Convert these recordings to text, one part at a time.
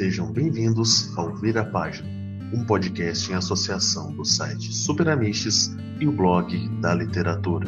Sejam bem-vindos ao Vira Página, um podcast em associação do site Superamistes e o blog da literatura.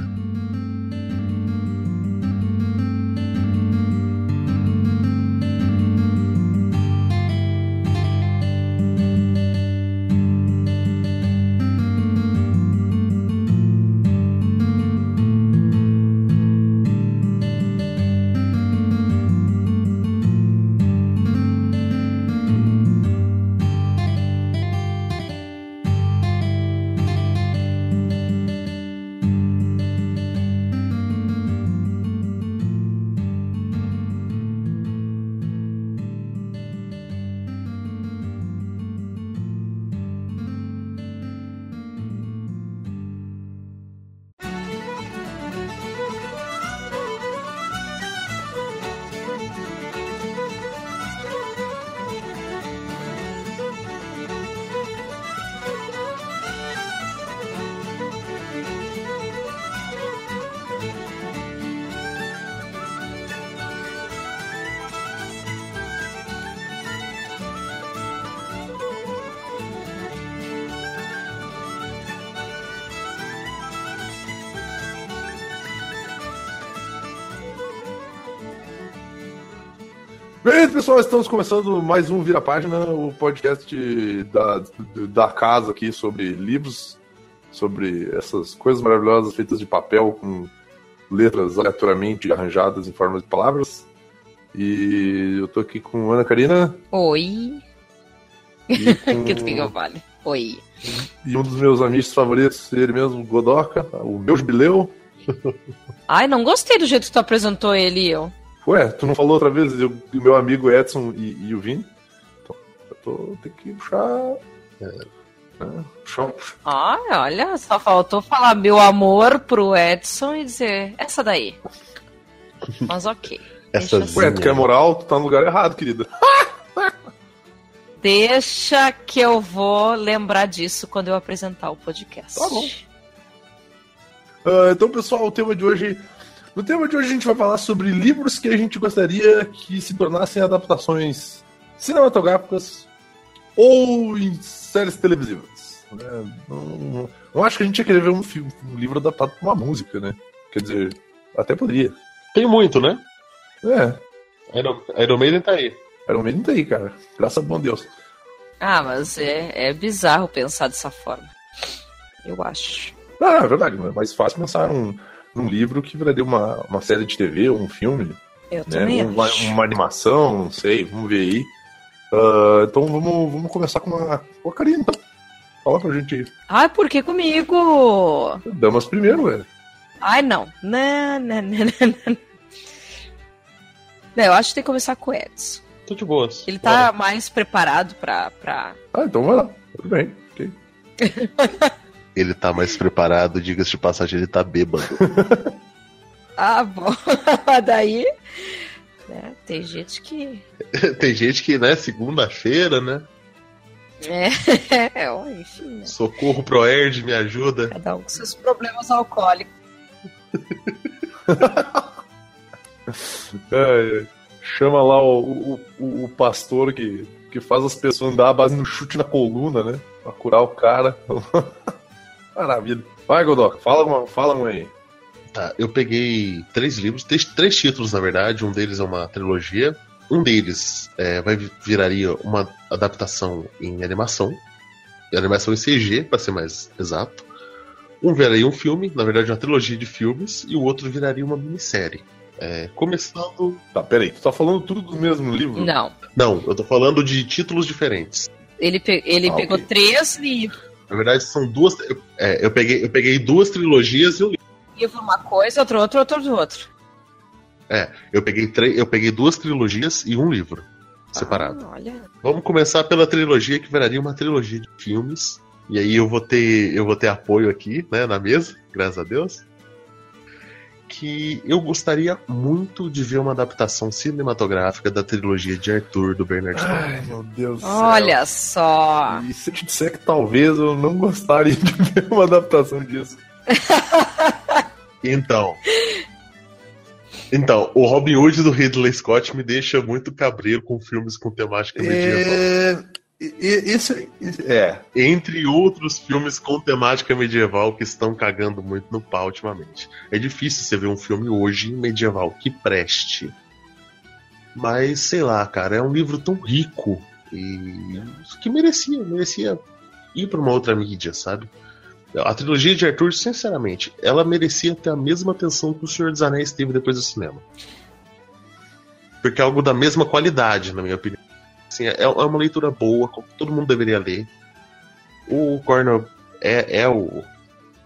Pessoal, estamos começando mais um Vira Página, o podcast da, da casa aqui sobre livros, sobre essas coisas maravilhosas feitas de papel com letras aleatoriamente arranjadas em forma de palavras. E eu tô aqui com Ana Karina. Oi. Com... que tu que eu fale? Oi. E um dos meus amigos favoritos, ele mesmo, Godoka, o meu jubileu. Ai, não gostei do jeito que tu apresentou ele e eu. Ué, tu não falou outra vez o meu amigo Edson e, e o Vini? Então, eu tô, tem que puxar. É, né, puxar, Ai, olha, só faltou falar meu amor pro Edson e dizer essa daí. Mas ok. Essa deixa, Ué, tu quer moral? Tu tá no lugar errado, querida. deixa que eu vou lembrar disso quando eu apresentar o podcast. Tá bom. Ah, então, pessoal, o tema de hoje. No tema de hoje a gente vai falar sobre livros que a gente gostaria que se tornassem adaptações cinematográficas ou em séries televisivas. né? Não, não- não acho que a gente ia querer ver um, filme, um livro adaptado pra uma música, né? Quer dizer, até poderia. Tem muito, né? É, Iron, Iron Maiden tá aí. era um medo aí, cara. Graças a bom Deus. Ah, mas é, é bizarro pensar dessa forma. Eu acho. Ah, é verdade, é mais fácil pensar num, num livro que viraria uma, uma série de TV, um filme. Eu né? também Uma, acho. uma animação, não sei, vamos ver aí. Ah, então vamos, vamos começar com a, com a Karina, então. Fala pra gente. Ai, por que comigo? Damas primeiro, velho. Ai, não. Não, não, não, não, não. Não, eu acho que tem que começar com o Edson. Tô de boas. Ele tá mais preparado pra, pra. Ah, então vai lá. Tudo bem. ok. Ele tá mais preparado, diga-se de passagem, ele tá bêbado. Ah, bom. Daí. né, tem gente que. Tem gente que, né, segunda-feira, né? É, ó, enfim, né? Socorro pro Erd, me ajuda. Cada um com seus problemas alcoólicos. É, é. chama lá o, o, o- o pastor que, que faz as pessoas andar à base no chute na coluna, né? Pra curar o cara. Maravilha. Vai, Godoka, fala, uma- fala um aí. Tá, eu peguei três livros, três, três títulos, na verdade. Um deles é uma trilogia. Um deles é, vai viraria uma adaptação em animação. Animação em CG, para ser mais exato. Um viraria um filme, na verdade uma trilogia de filmes, e o outro viraria uma minissérie. É, começando. Tá, peraí, tu tá falando tudo do mesmo livro? Não. Não, eu tô falando de títulos diferentes. Ele, pe- ele Ah, pegou ok. três livros. Na verdade, são duas. eu- é, eu, peguei, eu peguei duas trilogias e um livro. Livro uma coisa, outro, outro, outro, outro. Eu peguei, tre- eu peguei duas trilogias e um livro separado. Ah. Vamos começar pela trilogia que viraria uma trilogia de filmes. E aí eu vou ter, eu vou ter apoio aqui, né, na mesa, graças a Deus. Que eu gostaria muito de ver uma adaptação cinematográfica da trilogia de Arthur do Bernard Stone. Ai, meu Deus do céu. Olha só. E se eu te disser que talvez eu não gostaria de ver uma adaptação disso? Então, Então, o Robin Hood do Ridley Scott me deixa muito cabreiro com filmes com temática medieval. É... Esse, é. Entre outros filmes com temática medieval que estão cagando muito no pau ultimamente. É difícil você ver um filme hoje medieval que preste. Mas, sei lá, cara, é um livro tão rico e que merecia, merecia ir para uma outra mídia, sabe? A trilogia de Arthur, sinceramente, ela merecia ter a mesma atenção que o Senhor dos Anéis teve depois do cinema. Porque é algo da mesma qualidade, na minha opinião. Assim, é, é uma leitura boa, todo mundo deveria ler. O Cornell é, é o,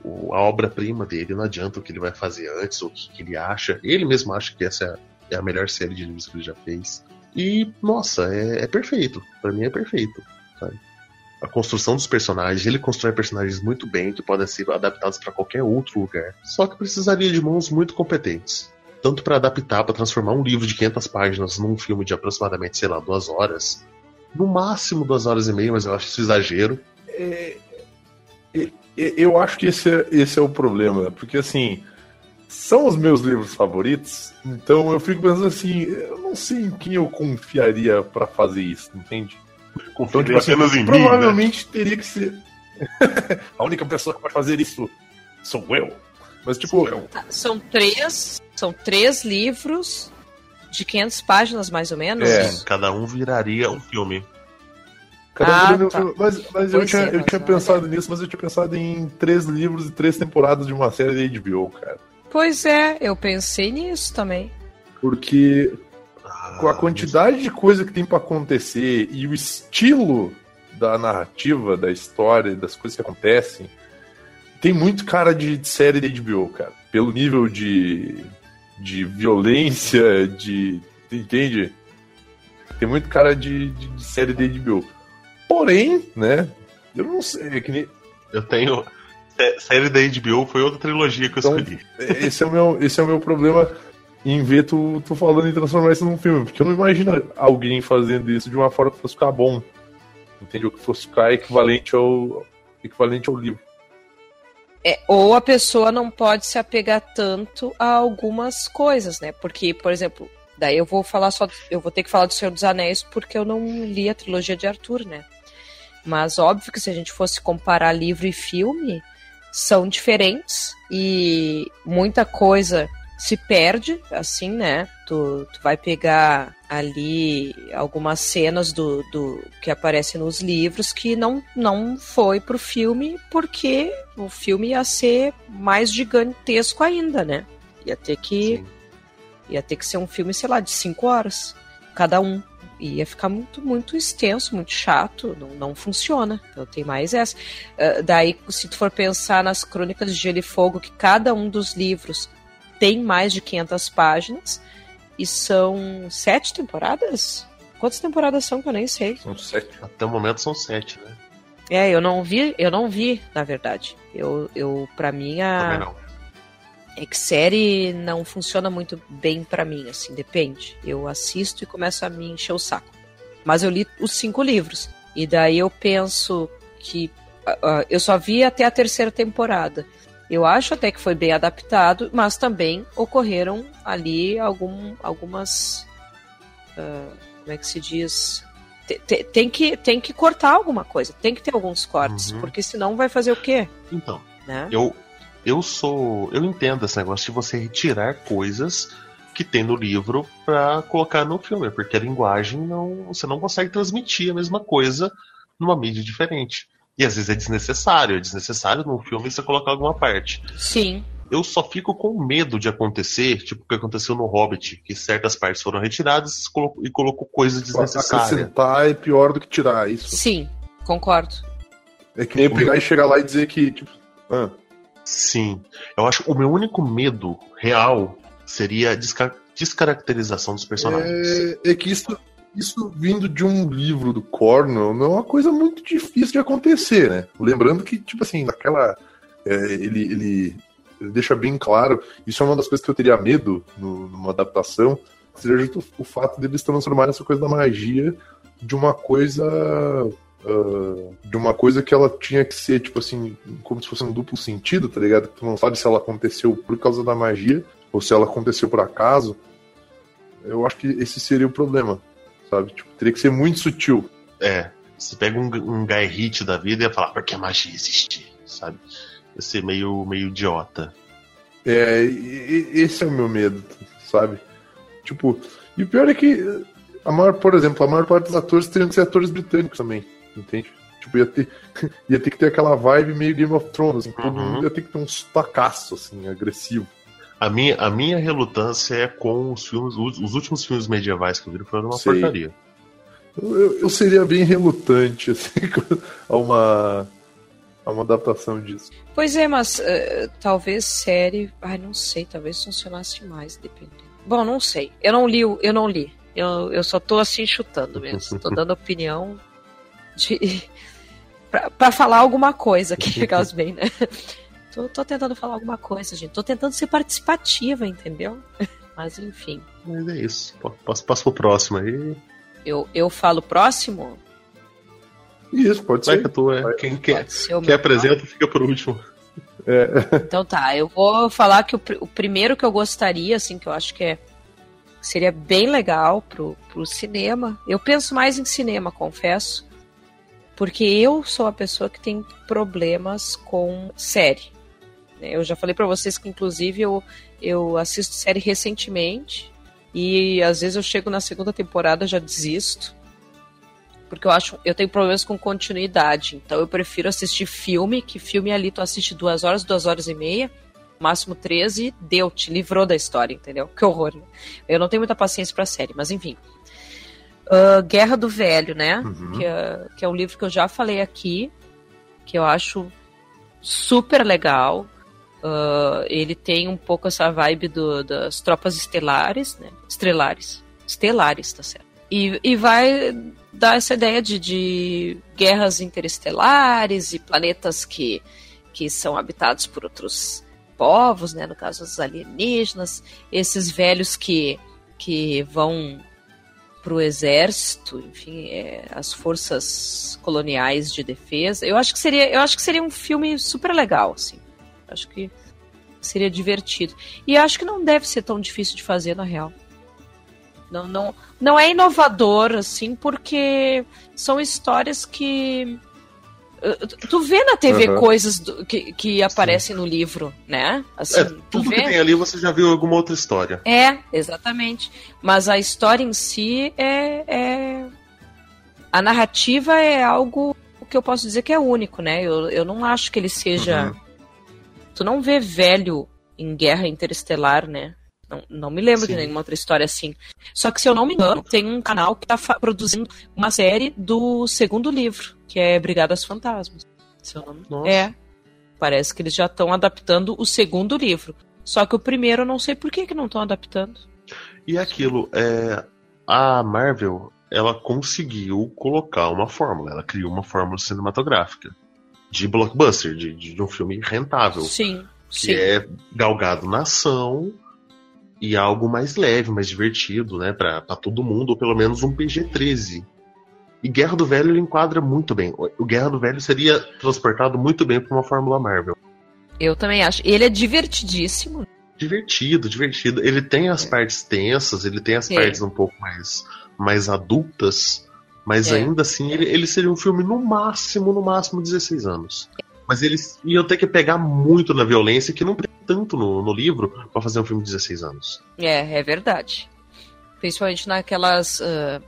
o a obra-prima dele, não adianta o que ele vai fazer antes, ou o que, que ele acha. Ele mesmo acha que essa é a melhor série de livros que ele já fez. E, nossa, é, é perfeito. para mim é perfeito. Sabe? A construção dos personagens, ele constrói personagens muito bem, que podem ser adaptados para qualquer outro lugar. Só que precisaria de mãos muito competentes. Tanto para adaptar, para transformar um livro de 500 páginas num filme de aproximadamente, sei lá, duas horas. No máximo duas horas e meia, mas eu acho isso exagero. É, é, eu acho que esse é, esse é o problema, porque assim, são os meus livros favoritos, então eu fico pensando assim, eu não sei em quem eu confiaria para fazer isso, entende? Confio então, tipo, assim, apenas em mim. Provavelmente né? teria que ser. a única pessoa que pode fazer isso sou eu. Mas tipo, eu. Tá, são três, são três livros de 500 páginas mais ou menos. É, cada um viraria um filme. Ah, um tá. Mas, mas eu tinha, eu tinha pensado nisso, mas eu tinha pensado em três livros e três temporadas de uma série de HBO, cara. Pois é, eu pensei nisso também. Porque com a quantidade de coisa que tem para acontecer e o estilo da narrativa, da história, das coisas que acontecem, tem muito cara de, série de HBO, cara. Pelo nível de, de violência, de. Entende? Tem muito cara de, de, de série de HBO. Porém, né? Eu não sei, é que nem. Eu tenho. Série da HBO foi outra trilogia que eu então, escolhi. Esse é o meu, esse é o meu problema em ver tu, tu falando em transformar isso num filme. Porque eu não imagino alguém fazendo isso de uma forma que fosse ficar bom. Entendeu? Que fosse ficar equivalente ao, equivalente ao livro. É, ou a pessoa não pode se apegar tanto a algumas coisas, né? Porque, por exemplo, daí eu vou falar só. Eu vou ter que falar do Senhor dos Anéis porque eu não li a trilogia de Arthur, né? Mas óbvio que se a gente fosse comparar livro e filme, são diferentes e muita coisa se perde, assim, né? Tu, tu vai pegar ali algumas cenas do, do que aparecem nos livros que não, não foi pro filme porque o filme ia ser mais gigantesco ainda, né? Ia ter que Sim. ia ter que ser um filme, sei lá, de cinco horas cada um. Ia ficar muito, muito extenso, muito chato, não, não funciona. Então tem mais essa. Uh, daí, se tu for pensar nas crônicas de Gelo e Fogo, que cada um dos livros tem mais de 500 páginas e são sete temporadas? Quantas temporadas são que eu nem sei? São sete. Até o momento são sete, né? É, eu não vi, eu não vi, na verdade. Eu, eu para mim a não. é que série não funciona muito bem para mim, assim, depende. Eu assisto e começo a me encher o saco. Mas eu li os cinco livros e daí eu penso que uh, eu só vi até a terceira temporada. Eu acho até que foi bem adaptado, mas também ocorreram ali algum, algumas. Uh, como é que se diz? Tem, tem, que, tem que cortar alguma coisa, tem que ter alguns cortes, uhum. porque senão vai fazer o quê? Então, né? eu, eu sou. Eu entendo esse negócio de você retirar coisas que tem no livro para colocar no filme, porque a linguagem não. Você não consegue transmitir a mesma coisa numa mídia diferente. E às vezes é desnecessário. É desnecessário num filme você colocar alguma parte. Sim. Eu só fico com medo de acontecer, tipo o que aconteceu no Hobbit, que certas partes foram retiradas e colocou coisas desnecessárias. Acrescentar é pior do que tirar, é isso? Sim, concordo. É que nem pegar e chegar lá e dizer que, tipo. Ah. Sim. Eu acho que o meu único medo real seria a desca descaracterização dos personagens. É, é que isso, isso vindo de um livro do Cornell não é uma coisa muito difícil de acontecer, né? Lembrando que, tipo assim, naquela. É, ele, ele, ele, deixa bem claro, isso é uma das coisas que eu teria medo no, numa adaptação, seja o, fato deles transformarem essa coisa da magia de uma coisa. Uh, de uma coisa que ela tinha que ser, tipo assim, como se fosse um duplo sentido, tá ligado? Tu não sabe se ela aconteceu por causa da magia ou se ela aconteceu por acaso, eu acho que esse seria o problema, sabe? Tipo, teria que ser muito sutil. É, você pega um, um Guy Hit da vida e ia falar, porque a magia existe, sabe? Ia ser meio, meio idiota. É, e- e- esse é o meu medo, sabe? Tipo, e o pior é que a maior, por exemplo, a maior parte dos atores teriam que ser atores britânicos também, entende? Tipo, ia ter, ia ter que ter aquela vibe meio Game of Thrones, assim, todo Uhum. mundo ia ter que ter um sotacaço, assim, agressivo. A minha, a minha relutância é com os filmes, os, os últimos filmes medievais que eu vi foram uma Sei. porcaria. Eu, eu- seria bem relutante, assim, a uma, a uma adaptação disso. Pois é, mas eh, talvez série. Ai, não sei, talvez funcionasse mais, dependendo. Bom, não sei. Eu não li, eu não li. Eu, eu só tô assim chutando mesmo. Tô dando opinião de. pra, pra falar alguma coisa aqui, caso bem, né? Tô, tô tentando falar alguma coisa, gente. Tô tentando ser participativa, entendeu? Mas enfim. Mas é isso. Po- Posso, passo pro próximo aí. Eu, eu falo próximo? Isso, pode Vai ser. que tu é. Quem quer, quem apresenta fica por último. Então tá, eu vou falar que o, o primeiro que eu gostaria, assim, que eu acho que é seria bem legal pro, pro cinema. Eu penso mais em cinema, confesso. Porque eu sou a pessoa que tem problemas com série. Eu já falei pra vocês que, inclusive, eu, eu assisto série recentemente. E às vezes eu chego na segunda temporada e já desisto. Porque eu acho. Eu tenho problemas com continuidade. Então eu prefiro assistir filme, que filme ali tu assiste duas horas, duas horas e meia, máximo 13, deu, te livrou da história, entendeu? Que horror. Né? Eu não tenho muita paciência pra série, mas enfim. Ah, Guerra do Velho, né? Uhum. Que, é, que é um livro que eu já falei aqui, que eu acho super legal. Ah, ele tem um pouco essa vibe do- das tropas estelares, né? Estrelares. Estelares, tá certo. E, e vai dar essa ideia de, de guerras interestelares e planetas que, que são habitados por outros povos, né? No caso, os alienígenas. Esses velhos que, que vão pro exército, enfim, é, as forças coloniais de defesa. Eu acho que seria, eu acho que seria um filme super legal, assim. Acho que seria divertido. E acho que não deve ser tão difícil de fazer na real. Não, não, não é inovador, assim, porque são histórias que. uh, Tu vê na TV Aham. coisas do- que, que aparecem no livro, né? Assim, É, tu tudo vê. que tem ali você já viu alguma outra história. É, exatamente. Mas a história em si é, é- A narrativa é algo que eu posso dizer que é único, né? Eu, eu não acho que ele seja. Uhum. Tu não vê velho em Guerra Interestelar, né? Não, não me lembro de Sim. nenhuma outra história assim. Só que, se eu não me engano, tem um canal que tá produzindo uma série do segundo livro, que é Brigadas Fantasmas. Se eu não... Nossa. É. Parece que eles já estão adaptando o segundo livro. Só que o primeiro eu não sei por que, que não estão adaptando. E aquilo, é, a Marvel, ela conseguiu colocar uma fórmula, ela criou uma fórmula cinematográfica de blockbuster, de, de, um filme rentável, Sim, que sim. é galgado na ação e algo mais leve, mais divertido, né, pra pra todo mundo, ou pelo menos um PG-13. E Guerra do Velho ele enquadra muito bem. O Guerra do Velho seria transportado muito bem para uma fórmula Marvel. Eu também acho. Ele é divertidíssimo. divertido, divertido. Ele tem as partes tensas, ele tem as É. partes um pouco mais, mais adultas, mas É. ainda assim ele, ele seria um filme no máximo, no máximo 16 anos. Mas eles iam ter que pegar muito na violência, que não tem tanto no, no livro, pra fazer um filme de 16 anos. É, é verdade. Principalmente naquelas. ah,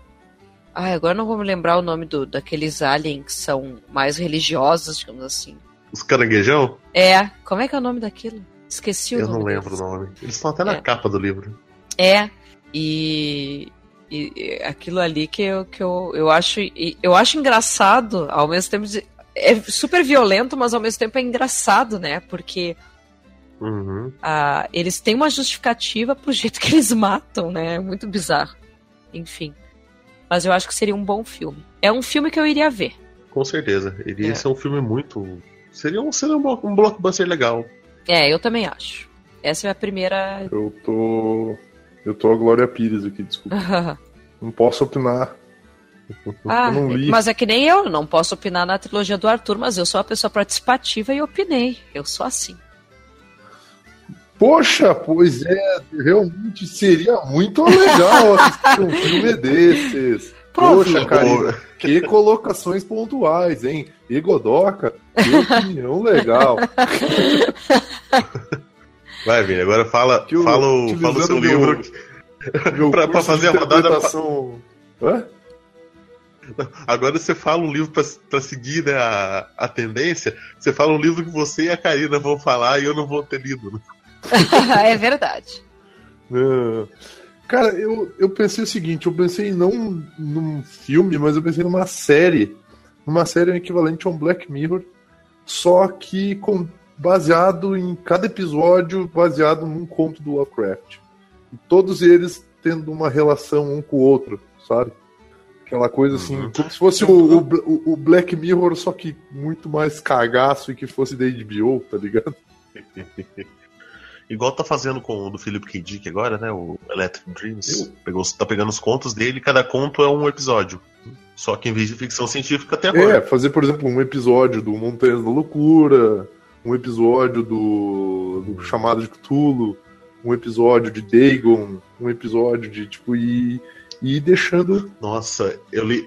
Ai, agora não vou me lembrar o nome do, daqueles aliens que são mais religiosos, digamos assim. Os caranguejão? É, como é que é o nome daquilo? Esqueci o Eu nome. não lembro deles. o nome. Eles estão até na É. capa do livro. É, e, e- e aquilo ali que eu, que eu, eu acho eu acho engraçado, ao mesmo tempo de- é super violento, mas ao mesmo tempo é engraçado, né? Porque Uhum. ah, eles têm uma justificativa pro jeito que eles matam, né? É muito bizarro. Enfim. Mas eu acho que seria um bom filme. É um filme que eu iria ver. Com certeza. Ele ia É. ser um filme muito. Seria um, seria um um blockbuster legal. É, eu também acho. Essa é a primeira. Eu tô. Eu tô a Glória Pires aqui, desculpa. Não posso opinar. Ah, mas é que nem eu, não posso opinar na trilogia do Arthur, mas eu sou uma pessoa participativa e opinei. Eu sou assim. Poxa, pois é, realmente seria muito legal assistir um filme desses. Poxa, cara, que colocações pontuais, hein? E Godoca, que opinião legal. Vai, Vini, agora fala, o, fala, o, fala o seu livro. pra, pra fazer a rodada. Hã? Agora você fala um livro para seguir né, a, a tendência. Você fala um livro que você e a Karina vão falar e eu não vou ter lido. Né? é verdade. É. Cara, eu, eu pensei o seguinte: eu pensei não num filme, mas eu pensei numa série. Numa série equivalente a um Black Mirror, só que com, baseado em cada episódio, baseado num conto do Lovecraft. E todos eles tendo uma relação um com o outro, sabe? Aquela coisa assim, uhum. como se fosse o, o, o, Black Mirror, só que muito mais cagaço e que fosse da HBO, tá ligado? Igual tá fazendo com o do Philip K. Dick agora, né? O Electric Dreams. Pegou, tá pegando os contos dele, cada conto é um episódio. Só que em vez de ficção científica até agora. É, fazer, por exemplo, um episódio do Montanhas da Loucura, um episódio do, do Chamado de Cthulhu, um episódio de Dagon, um episódio de, tipo, e e deixando. Nossa, eu li.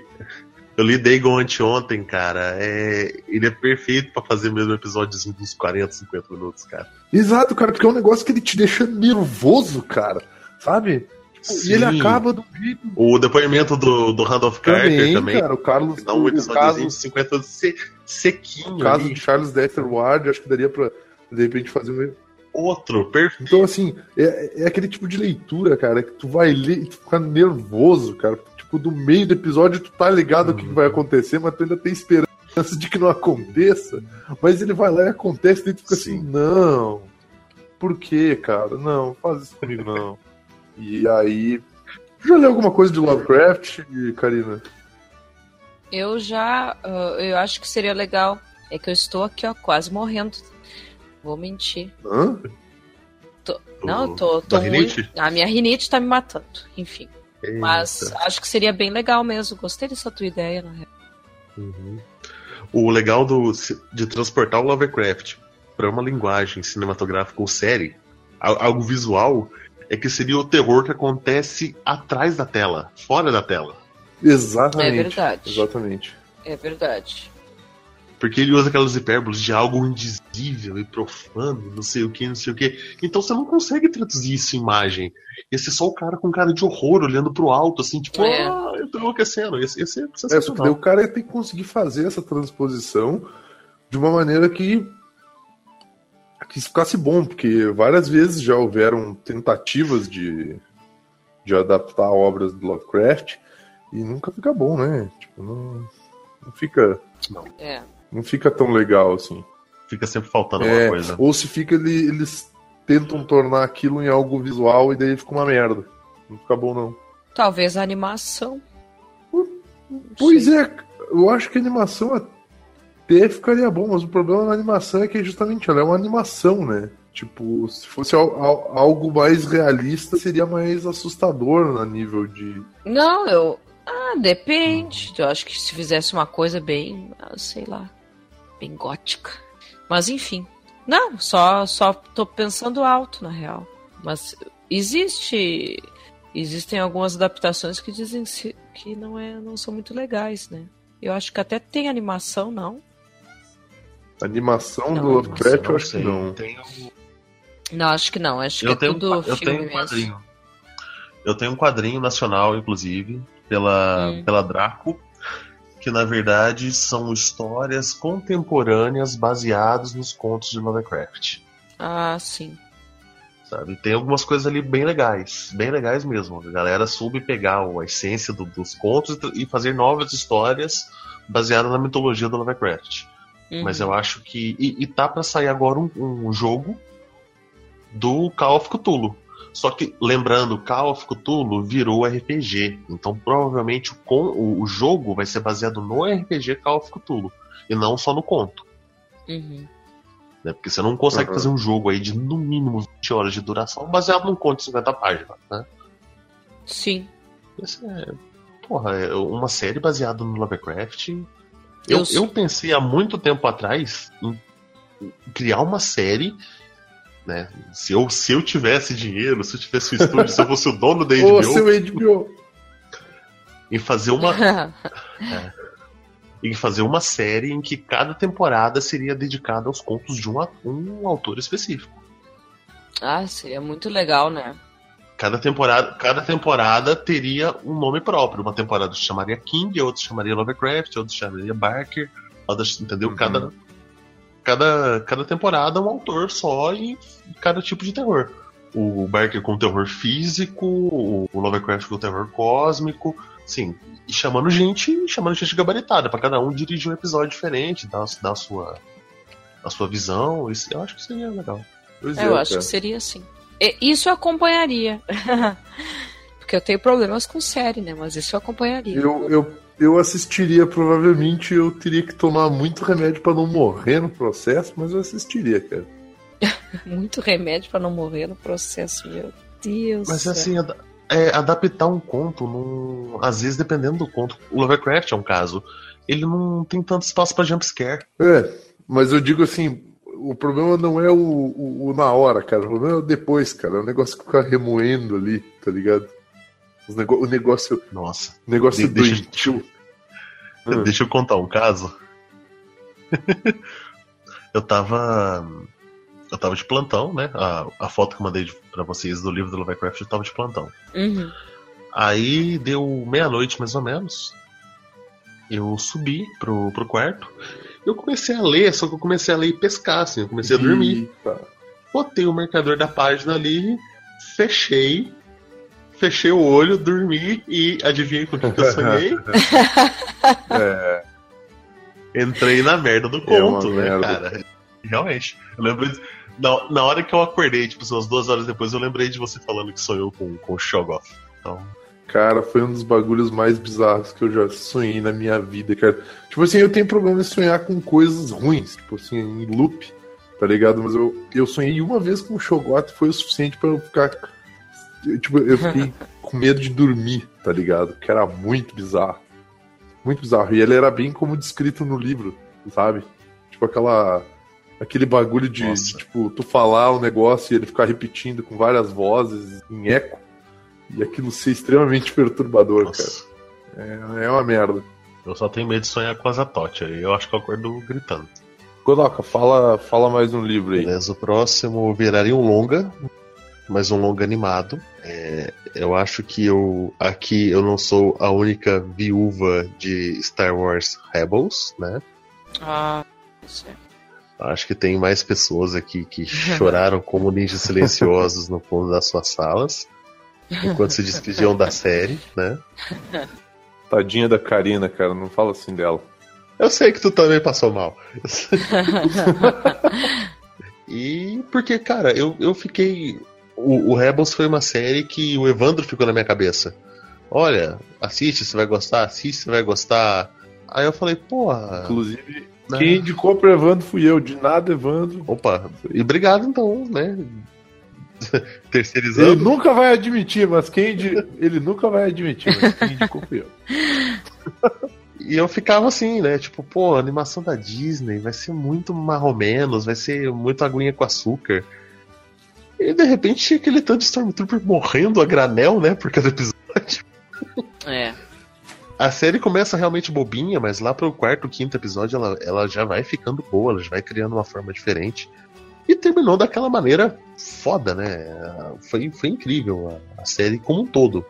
Eu li Dagon anteontem, cara. É... Ele é perfeito para fazer mesmo episódios dos 40, 50 minutos, cara. Exato, cara, porque é um negócio que ele te deixa nervoso, cara. Sabe? Tipo, e ele acaba do jeito. O depoimento do, do Randolph Carter também. Cara, o Carlos. Dá um episódio de 50 anos sequinho. O caso ali. de Charles Dexter Ward, acho que daria pra, de repente, fazer um outro, perfeito. Então, assim, é, é aquele tipo de leitura, cara, que tu vai ler e tu fica nervoso, cara. Tipo, do meio do episódio tu tá ligado uhum. o que vai acontecer, mas tu ainda tem esperança de que não aconteça. Mas ele vai lá e acontece e tu fica assim, Sim. assim, não. Por quê, cara? Não, faz isso comigo, não. E aí. Já leu alguma coisa de Lovecraft, Karina? Eu já. Uh, eu acho que seria legal. É que eu estou aqui, ó, quase morrendo Vou mentir. Hã? Tô... Não, eu tô. tô rinite? A minha rinite tá me matando, enfim. Eita. Mas acho que seria bem legal mesmo. Gostei dessa tua ideia, na real. Uhum. O legal do, de transportar o Lovecraft para uma linguagem cinematográfica ou série, algo visual, é que seria o terror que acontece atrás da tela, fora da tela. Exatamente. É verdade. Exatamente. É verdade. Porque ele usa aquelas hipérboles de algo indizível e profano, não sei o que, não sei o que. Então você não consegue traduzir isso em imagem. Esse é só o cara com cara de horror, olhando pro alto, assim, tipo, é. ah, eu tô enlouquecendo. Esse, esse é sensacional. É, o cara tem que conseguir fazer essa transposição de uma maneira que que ficasse bom, porque várias vezes já houveram tentativas de, de adaptar obras do Lovecraft e nunca fica bom, né? Tipo, não, não fica. Não. É. Não fica tão legal assim. Fica sempre faltando é, alguma coisa. Ou se fica, ele, eles tentam tornar aquilo em algo visual e daí fica uma merda. Não fica bom, não. Talvez a animação. Pois é, eu acho que a animação até ficaria bom, mas o problema na animação é que justamente ela é uma animação, né? Tipo, se fosse algo mais realista, seria mais assustador a nível de. Não, eu. Ah, depende. Eu acho que se fizesse uma coisa bem. Ah, sei lá bem gótica. Mas enfim. Não, só só tô pensando alto na real. Mas existe existem algumas adaptações que dizem que não é não são muito legais, né? Eu acho que até tem animação, não? Animação não, do Lovecraft, eu acho sei. que não. Não, acho que não. Acho eu que é tenho, é tudo eu tenho um quadrinho. Eu tenho um quadrinho nacional, inclusive, pela, hum. pela Draco, que na verdade são histórias contemporâneas baseadas nos contos de Lovecraft. Ah, sim. Sabe? Tem algumas coisas ali bem legais, bem legais mesmo. A galera soube pegar a essência do, dos contos e fazer novas histórias baseadas na mitologia do Lovecraft. Uhum. Mas eu acho que. E, e tá para sair agora um, um jogo do Call of Cthulhu. Só que, lembrando, Call of Cthulhu virou RPG. Então, provavelmente, o, o jogo vai ser baseado no RPG Call of Cthulhu. E não só no conto. Uhum. Né? Porque você não consegue uhum. fazer um jogo aí de no mínimo 20 horas de duração baseado num conto de 50 páginas, né? Sim. Esse é, porra, é uma série baseada no Lovecraft. Eu, eu, eu pensei há muito tempo atrás em criar uma série né? Se eu, se eu tivesse dinheiro, se eu tivesse um estúdio, se eu fosse o dono da HBO, seu HBO. em fazer uma em fazer uma série em que cada temporada seria dedicada aos contos de um, um autor específico. ah, seria muito legal, né? Cada temporada, cada temporada teria um nome próprio. Uma temporada se chamaria King, outra se chamaria Lovecraft, outra se chamaria Barker, outra, entendeu? Uhum. Cada, cada, cada temporada um autor só e cada tipo de terror. O Barker com terror físico, o Lovecraft com terror cósmico, sim. E chamando gente, chamando gente gabaritada, para cada um dirigir um episódio diferente, dar, dar a sua a sua visão. Isso, eu acho que seria legal. Pois É, eu acho que seria assim. Isso eu acompanharia. Porque eu tenho problemas com série, né? Mas isso eu acompanharia. Eu, eu, eu assistiria, provavelmente eu teria que tomar muito remédio pra não morrer no processo, mas eu assistiria, cara. Muito remédio pra não morrer no processo, meu Deus. Mas céu. assim, ad- é, adaptar um conto, num, às vezes dependendo do conto. O Lovecraft é um caso. Ele não tem tanto espaço pra jumpscare. É, mas eu digo assim, o problema não é o, o- o na hora, cara. O problema é o depois, cara. É o negócio que fica remoendo ali, tá ligado? Nego- o negócio, Nossa. o negócio De- deixa- doentio. Hum. Deixa eu contar um caso. eu tava. Eu tava de plantão, né? A, a foto que eu mandei de- pra vocês do livro do Lovecraft, eu tava de plantão. Uhum. Aí deu meia-noite mais ou menos. Eu subi pro, pro quarto. Eu comecei a ler, só que eu comecei a ler e pescar, assim. Eu comecei a dormir. Eita. Botei o marcador da página ali, fechei. Fechei o olho, dormi e adivinhei com o que, que eu sonhei? É, Entrei na merda do É conto, né, merda. cara? Realmente. Eu lembro. de- Na, na hora que eu acordei, tipo, umas duas horas depois, eu lembrei de você falando que sonhou com, com o Shogoff. Então, cara, foi um dos bagulhos mais bizarros que eu já sonhei na minha vida, cara. Tipo assim, eu tenho problema em sonhar com coisas ruins, tipo assim, em loop, tá ligado? Mas eu, eu sonhei uma vez com o Shogot foi o suficiente pra eu ficar. eu, Tipo, eu fiquei com medo de dormir, tá ligado? Que era muito bizarro. Muito bizarro. E ele era bem como descrito no livro, sabe? Tipo aquela. Aquele bagulho de, de, tipo, tu falar o negócio e ele ficar repetindo com várias vozes em eco. E aquilo ser extremamente perturbador, nossa. cara. É, é uma merda. Eu só tenho medo de sonhar com a Zatote. Aí eu acho que eu acordo gritando. Godoka, fala, fala mais um livro aí. Beleza, o próximo viraria um longa, mas um longa animado. É, eu acho que eu aqui eu não sou a única viúva de Star Wars Rebels, né? Ah, certo. Acho que tem mais pessoas aqui que choraram como ninjas silenciosos no fundo das suas salas, enquanto se despediam da série, né? Tadinha da Karina, cara, não fala assim dela. Eu sei que tu também passou mal. E porque, cara, eu, eu fiquei. O, o Rebels foi uma série que o Evandro ficou na minha cabeça. Olha, assiste, você vai gostar, assiste, você vai gostar. Aí eu falei, porra. Inclusive, né? quem indicou pro Evandro fui eu. De nada, Evandro. Opa, e obrigado então, né? Ele Terceirizando. nunca vai admitir, mas quem indi- ele nunca vai admitir, mas quem indicou fui eu. E eu ficava assim, né? Tipo, pô, a animação da Disney vai ser muito marromenos, vai ser muito aguinha com açúcar. E de repente tinha aquele tanto de Stormtrooper morrendo a granel, né? Por cada episódio. É. A série começa realmente bobinha, mas lá pro quarto, quinto episódio ela, ela já vai ficando boa, ela já vai criando uma forma diferente. E terminou daquela maneira foda, né? Foi, foi incrível a, a série como um todo.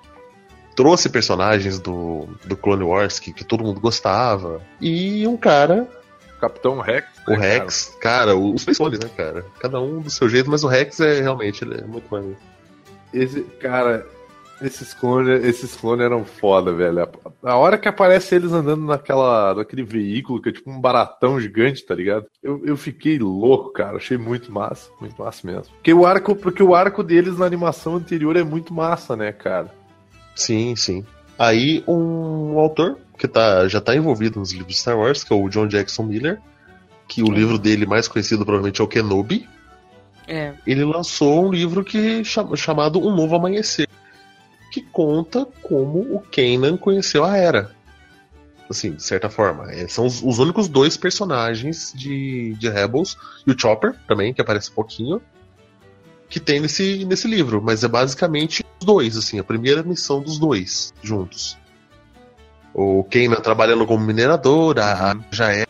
Trouxe personagens do, do Clone Wars que, que todo mundo gostava. E um cara, Capitão Rex. o né, cara? Rex, cara, os Space Clones, né, cara? Cada um do seu jeito, mas o Rex é realmente ele é muito maneiro. Esse, cara, esses clones, esses clones eram foda, velho. A, hora que aparece eles andando naquela, naquele veículo que é tipo um baratão gigante, tá ligado? Eu, eu fiquei louco, cara. Achei muito massa, muito massa mesmo. Porque o arco, porque o arco deles na animação anterior é muito massa, né, cara? Sim, sim. Aí um autor que tá, já tá envolvido nos livros de Star Wars, que é o John Jackson Miller, que o livro dele mais conhecido provavelmente é o Kenobi, É. ele lançou um livro que chama- chamado Um Novo Amanhecer, que conta como o Kanan conheceu a Era. Assim, de certa forma. É, são os, os únicos dois personagens de, de Rebels, e o Chopper também, que aparece um pouquinho. que tem nesse, nesse livro, mas é basicamente os dois, assim, a primeira missão dos dois juntos. O Kanan trabalhando como minerador, a, Uhum. já é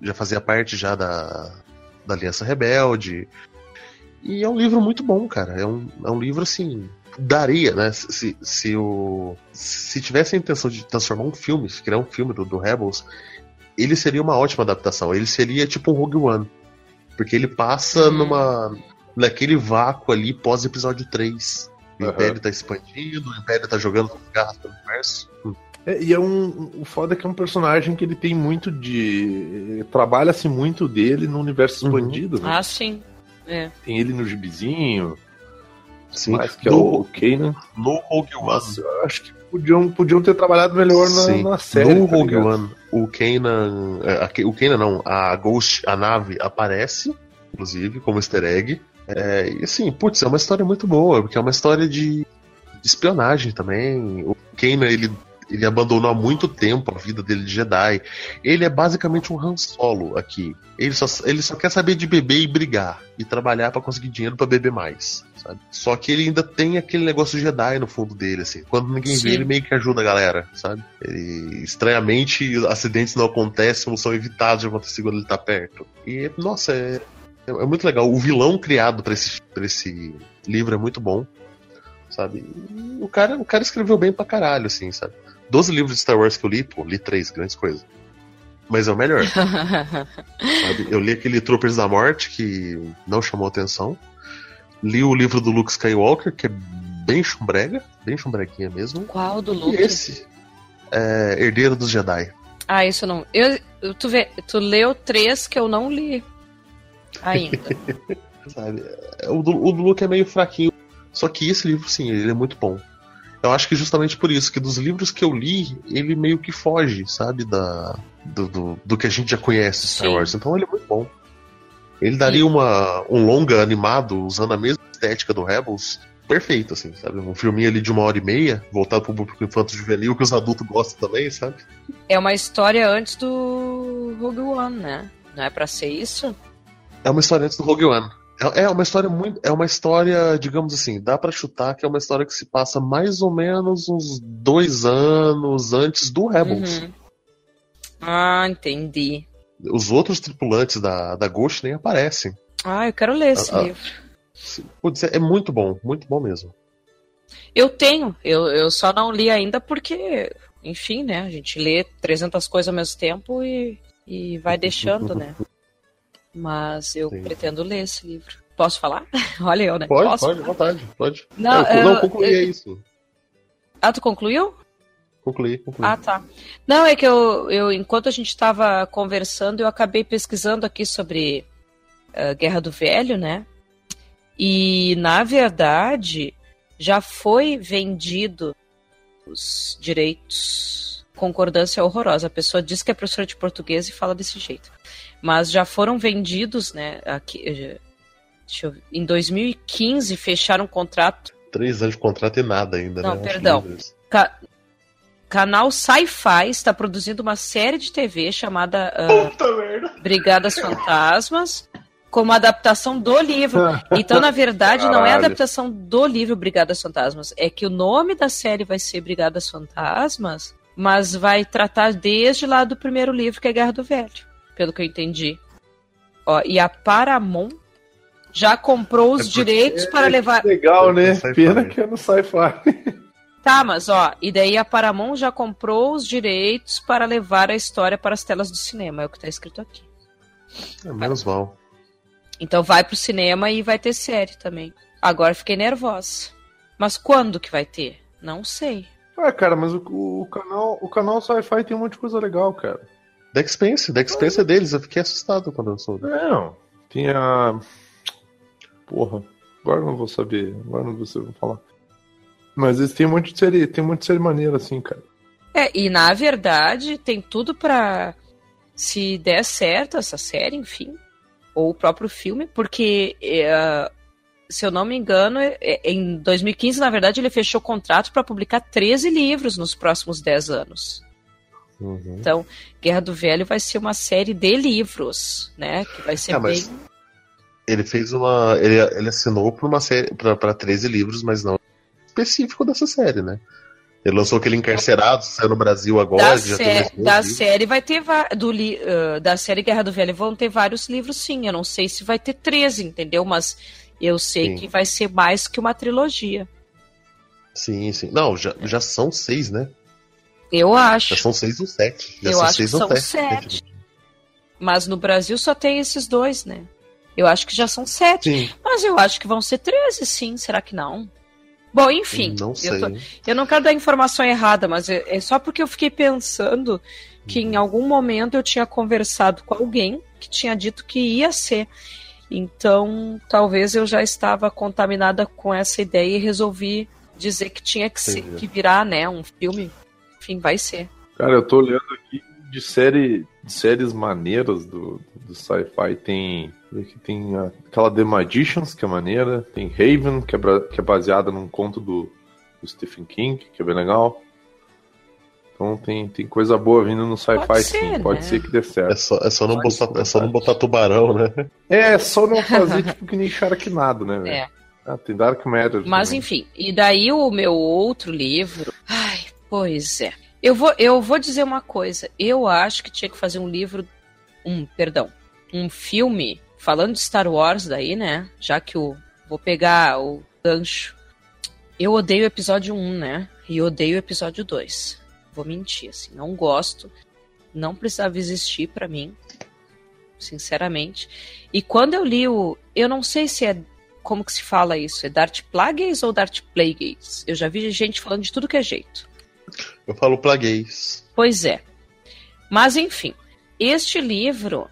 já fazia parte já da, da Aliança Rebelde. E é um livro muito bom, cara. É um, é um livro assim. Daria, né? Se, se, o, se tivesse a intenção de transformar um filme, se criar um filme do, do Rebels, ele seria uma ótima adaptação. Ele seria tipo um Rogue One. Porque ele passa Hum. numa. naquele vácuo ali pós episódio 3. O Aham. Império tá expandindo, o Império tá jogando com garras pelo universo. Hum. É, e é um. O foda é que é um personagem que ele tem muito de. Trabalha-se muito dele no universo Uhum. expandido. né? Ah, sim. É. Tem ele no gibizinho, Sim. mais que é o Kanan. no Rogue One. Acho que podiam, podiam ter trabalhado melhor na, Sim. na série. no tá Rogue ligado? One, o Kanan. é, a- O Kanan não, a Ghost, a nave aparece, inclusive, como easter egg. É, e assim, putz, é uma história muito boa, porque é uma história de, de espionagem também. O Kanan, ele, ele abandonou há muito tempo a vida dele de Jedi. Ele é basicamente um Han Solo aqui. Ele só, ele só quer saber de beber e brigar. E trabalhar pra conseguir dinheiro pra beber mais. Sabe? Só que ele ainda tem aquele negócio Jedi no fundo dele, assim. Quando ninguém Sim. vê, ele meio que ajuda a galera, sabe? Ele, estranhamente, acidentes não acontecem ou são evitados de acontecer quando ele tá perto. E, nossa, é, é muito legal. O vilão criado pra esse, pra esse livro é muito bom, sabe? E o cara, o cara escreveu bem pra caralho, assim, sabe? Doze livros de Star Wars que eu li, pô, li três, grandes coisas. Mas é o melhor. Eu li aquele Troopers da Morte, que não chamou atenção. Li o livro do Luke Skywalker, que é bem chumbrega, bem chumbreguinha mesmo. Qual do E Luke? esse, é, Herdeiro dos Jedi. Ah, isso não. Eu, tu, vê, tu leu três que eu não li ainda. Sabe? É, O do, o do Luke é meio fraquinho. Só que esse livro, sim, ele é muito bom. Eu acho que justamente por isso, que dos livros que eu li, ele meio que foge, sabe, da, do, do, do que a gente já conhece Star Sim. Wars. Então ele é muito bom. Ele daria uma, um longa animado, usando a mesma estética do Rebels, perfeito, assim, sabe? Um filminho ali de uma hora e meia, voltado pro público infanto juvenil, que os adultos gostam também, sabe? é uma história antes do Rogue One, né? Não é pra ser isso? É uma história antes do Rogue One. É, é uma história muito. É uma história, digamos assim, dá pra chutar que é uma história que se passa mais ou menos uns dois anos antes do Rebels. Uhum. Ah, entendi. Os outros tripulantes da, da Ghost nem aparecem. Ah, eu quero ler esse Ah, ah. livro. Putz, é muito bom, muito bom mesmo. Eu tenho, eu, eu só não li ainda porque, enfim, né? A gente lê 300 coisas ao mesmo tempo e, e vai deixando, né? Mas eu Sim. pretendo ler esse livro. Posso falar? Olha eu, né? Pode, Posso? pode, à vontade, pode. Não, eu, não concluí eu- é isso. Ah, tu concluiu? Concluí, concluí. Ah, tá. Não, é que eu, eu enquanto a gente estava conversando, eu acabei pesquisando aqui sobre a Guerra do Velho, né? E, na verdade, já foi vendido os direitos. Concordância horrorosa. A pessoa diz que é professora de português e fala desse jeito. Mas já foram vendidos, né? Aqui, eh, eu em 2015 fecharam um contrato Três anos de contrato e nada ainda, Não, né? Perdão. Ca- canal Sci-Fi está produzindo uma série de TV chamada Puta merda! Brigadas Fantasmas, como adaptação do livro. Então, na verdade, não é Caralho. adaptação do livro Brigadas Fantasmas. É que o nome da série vai ser Brigadas Fantasmas, mas vai tratar desde lá do primeiro livro, que é Guerra do Velho, pelo que eu entendi. Ó, e a Paramount já comprou os É direitos para levar. Legal, né? Sci-fi. Pena que é no sci-fi. Tá, mas ó, e daí a Paramount já comprou os direitos para levar a história para as telas do cinema, é o que tá escrito aqui. É, menos mal. Então vai pro cinema e vai ter série também. Agora fiquei nervosa. Mas quando que vai ter? Não sei. Ah, cara, mas o, o canal, o canal sci-fi tem um monte de coisa legal, cara. Deck Spence, Deck Spence é deles, eu fiquei assustado quando eu soube. Não, tem a. Porra, agora eu não vou saber, agora não vou saber vou falar. Mas eles têm um monte de série, tem um monte de série maneira, assim, cara. É, e na verdade tem tudo pra se der certo essa série, enfim, ou o próprio filme, porque é, se eu não me engano, é- é- em 2015, na verdade, ele fechou contrato para publicar 13 livros nos próximos 10 anos. Uhum. Então, Guerra do Velho vai ser uma série de livros, né? Que vai ser mas bem. Ele fez uma. Ele, ele assinou por uma série. para 13 livros, mas não específico dessa série, né? Ele lançou aquele Encarcerado, saiu no Brasil agora. Da, sé da série vai ter do uh, da série Guerra do Velho vão ter vários livros, sim. Eu não sei se vai ter 13, entendeu? Mas eu sei sim. que vai ser mais que uma trilogia. Sim, sim. Não, já, já são seis, né? Eu acho. Já são seis ou sete. Já eu são acho seis que são sete. sete. Mas no Brasil só tem esses dois, né? Eu acho que já são sete. Sim. Mas eu acho que vão ser treze, sim. Será que não? Bom, enfim. Não sei. Eu, tô, eu não quero dar informação errada, mas é, é só porque eu fiquei pensando que em algum momento eu tinha conversado com alguém que tinha dito que ia ser. Então, talvez eu já estava contaminada com essa ideia e resolvi dizer que tinha que, ser, que virar, né, um filme. Enfim, vai ser. Cara, eu tô olhando aqui de série séries maneiras do, do sci-fi. Tem Aqui tem aquela The Magicians, que é maneira. Tem Raven, que é, que é baseada num conto do, do, Stephen King, que é bem legal. Então tem, tem coisa boa vindo no sci-fi sim. Né? Pode ser que dê certo. É só, é só, não, botar, é só não botar tubarão, né? É, só não fazer tipo que nem Sharknado, né, velho? É. Ah, tem Dark Matter. Mas também. enfim, e daí o meu outro livro. Ai, pois é. Eu vou, eu vou dizer uma coisa. Eu acho que tinha que fazer um livro. Um, perdão. Um filme falando de Star Wars daí, né? Já que o vou pegar o gancho. Eu odeio o episódio 1, né? E odeio o episódio 2. Vou mentir, assim, não gosto. Não precisava existir para mim, sinceramente. E quando eu li o, eu não sei se é como que se fala isso, é Dart Plagueis ou Dart Plagueis? Eu já vi gente falando de tudo que é jeito. Eu falo Plagueis. Pois é. Mas enfim, este livro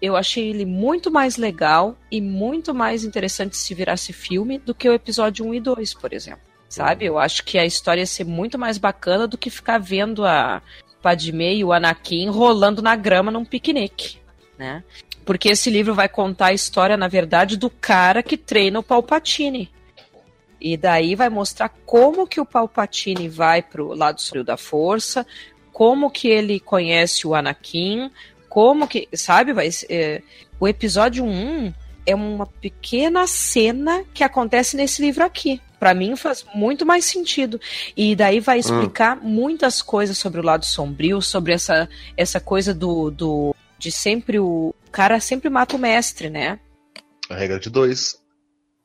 eu achei ele muito mais legal e muito mais interessante se virasse filme do que o episódio 1 e 2, por exemplo. Sabe? Eu acho que a história ia ser muito mais bacana do que ficar vendo a Padme e o Anakin rolando na grama num piquenique, né? Porque esse livro vai contar a história, na verdade, do cara que treina o Palpatine. E daí vai mostrar como que o Palpatine vai pro lado sombrio da força, como que ele conhece o Anakin, como que, sabe, vai, é, o episódio 1 é uma pequena cena que acontece nesse livro aqui. Para mim faz muito mais sentido. E daí vai explicar hum. muitas coisas sobre o lado sombrio, sobre essa, essa coisa do, do de sempre o, o cara sempre mata o mestre, né? A regra de dois,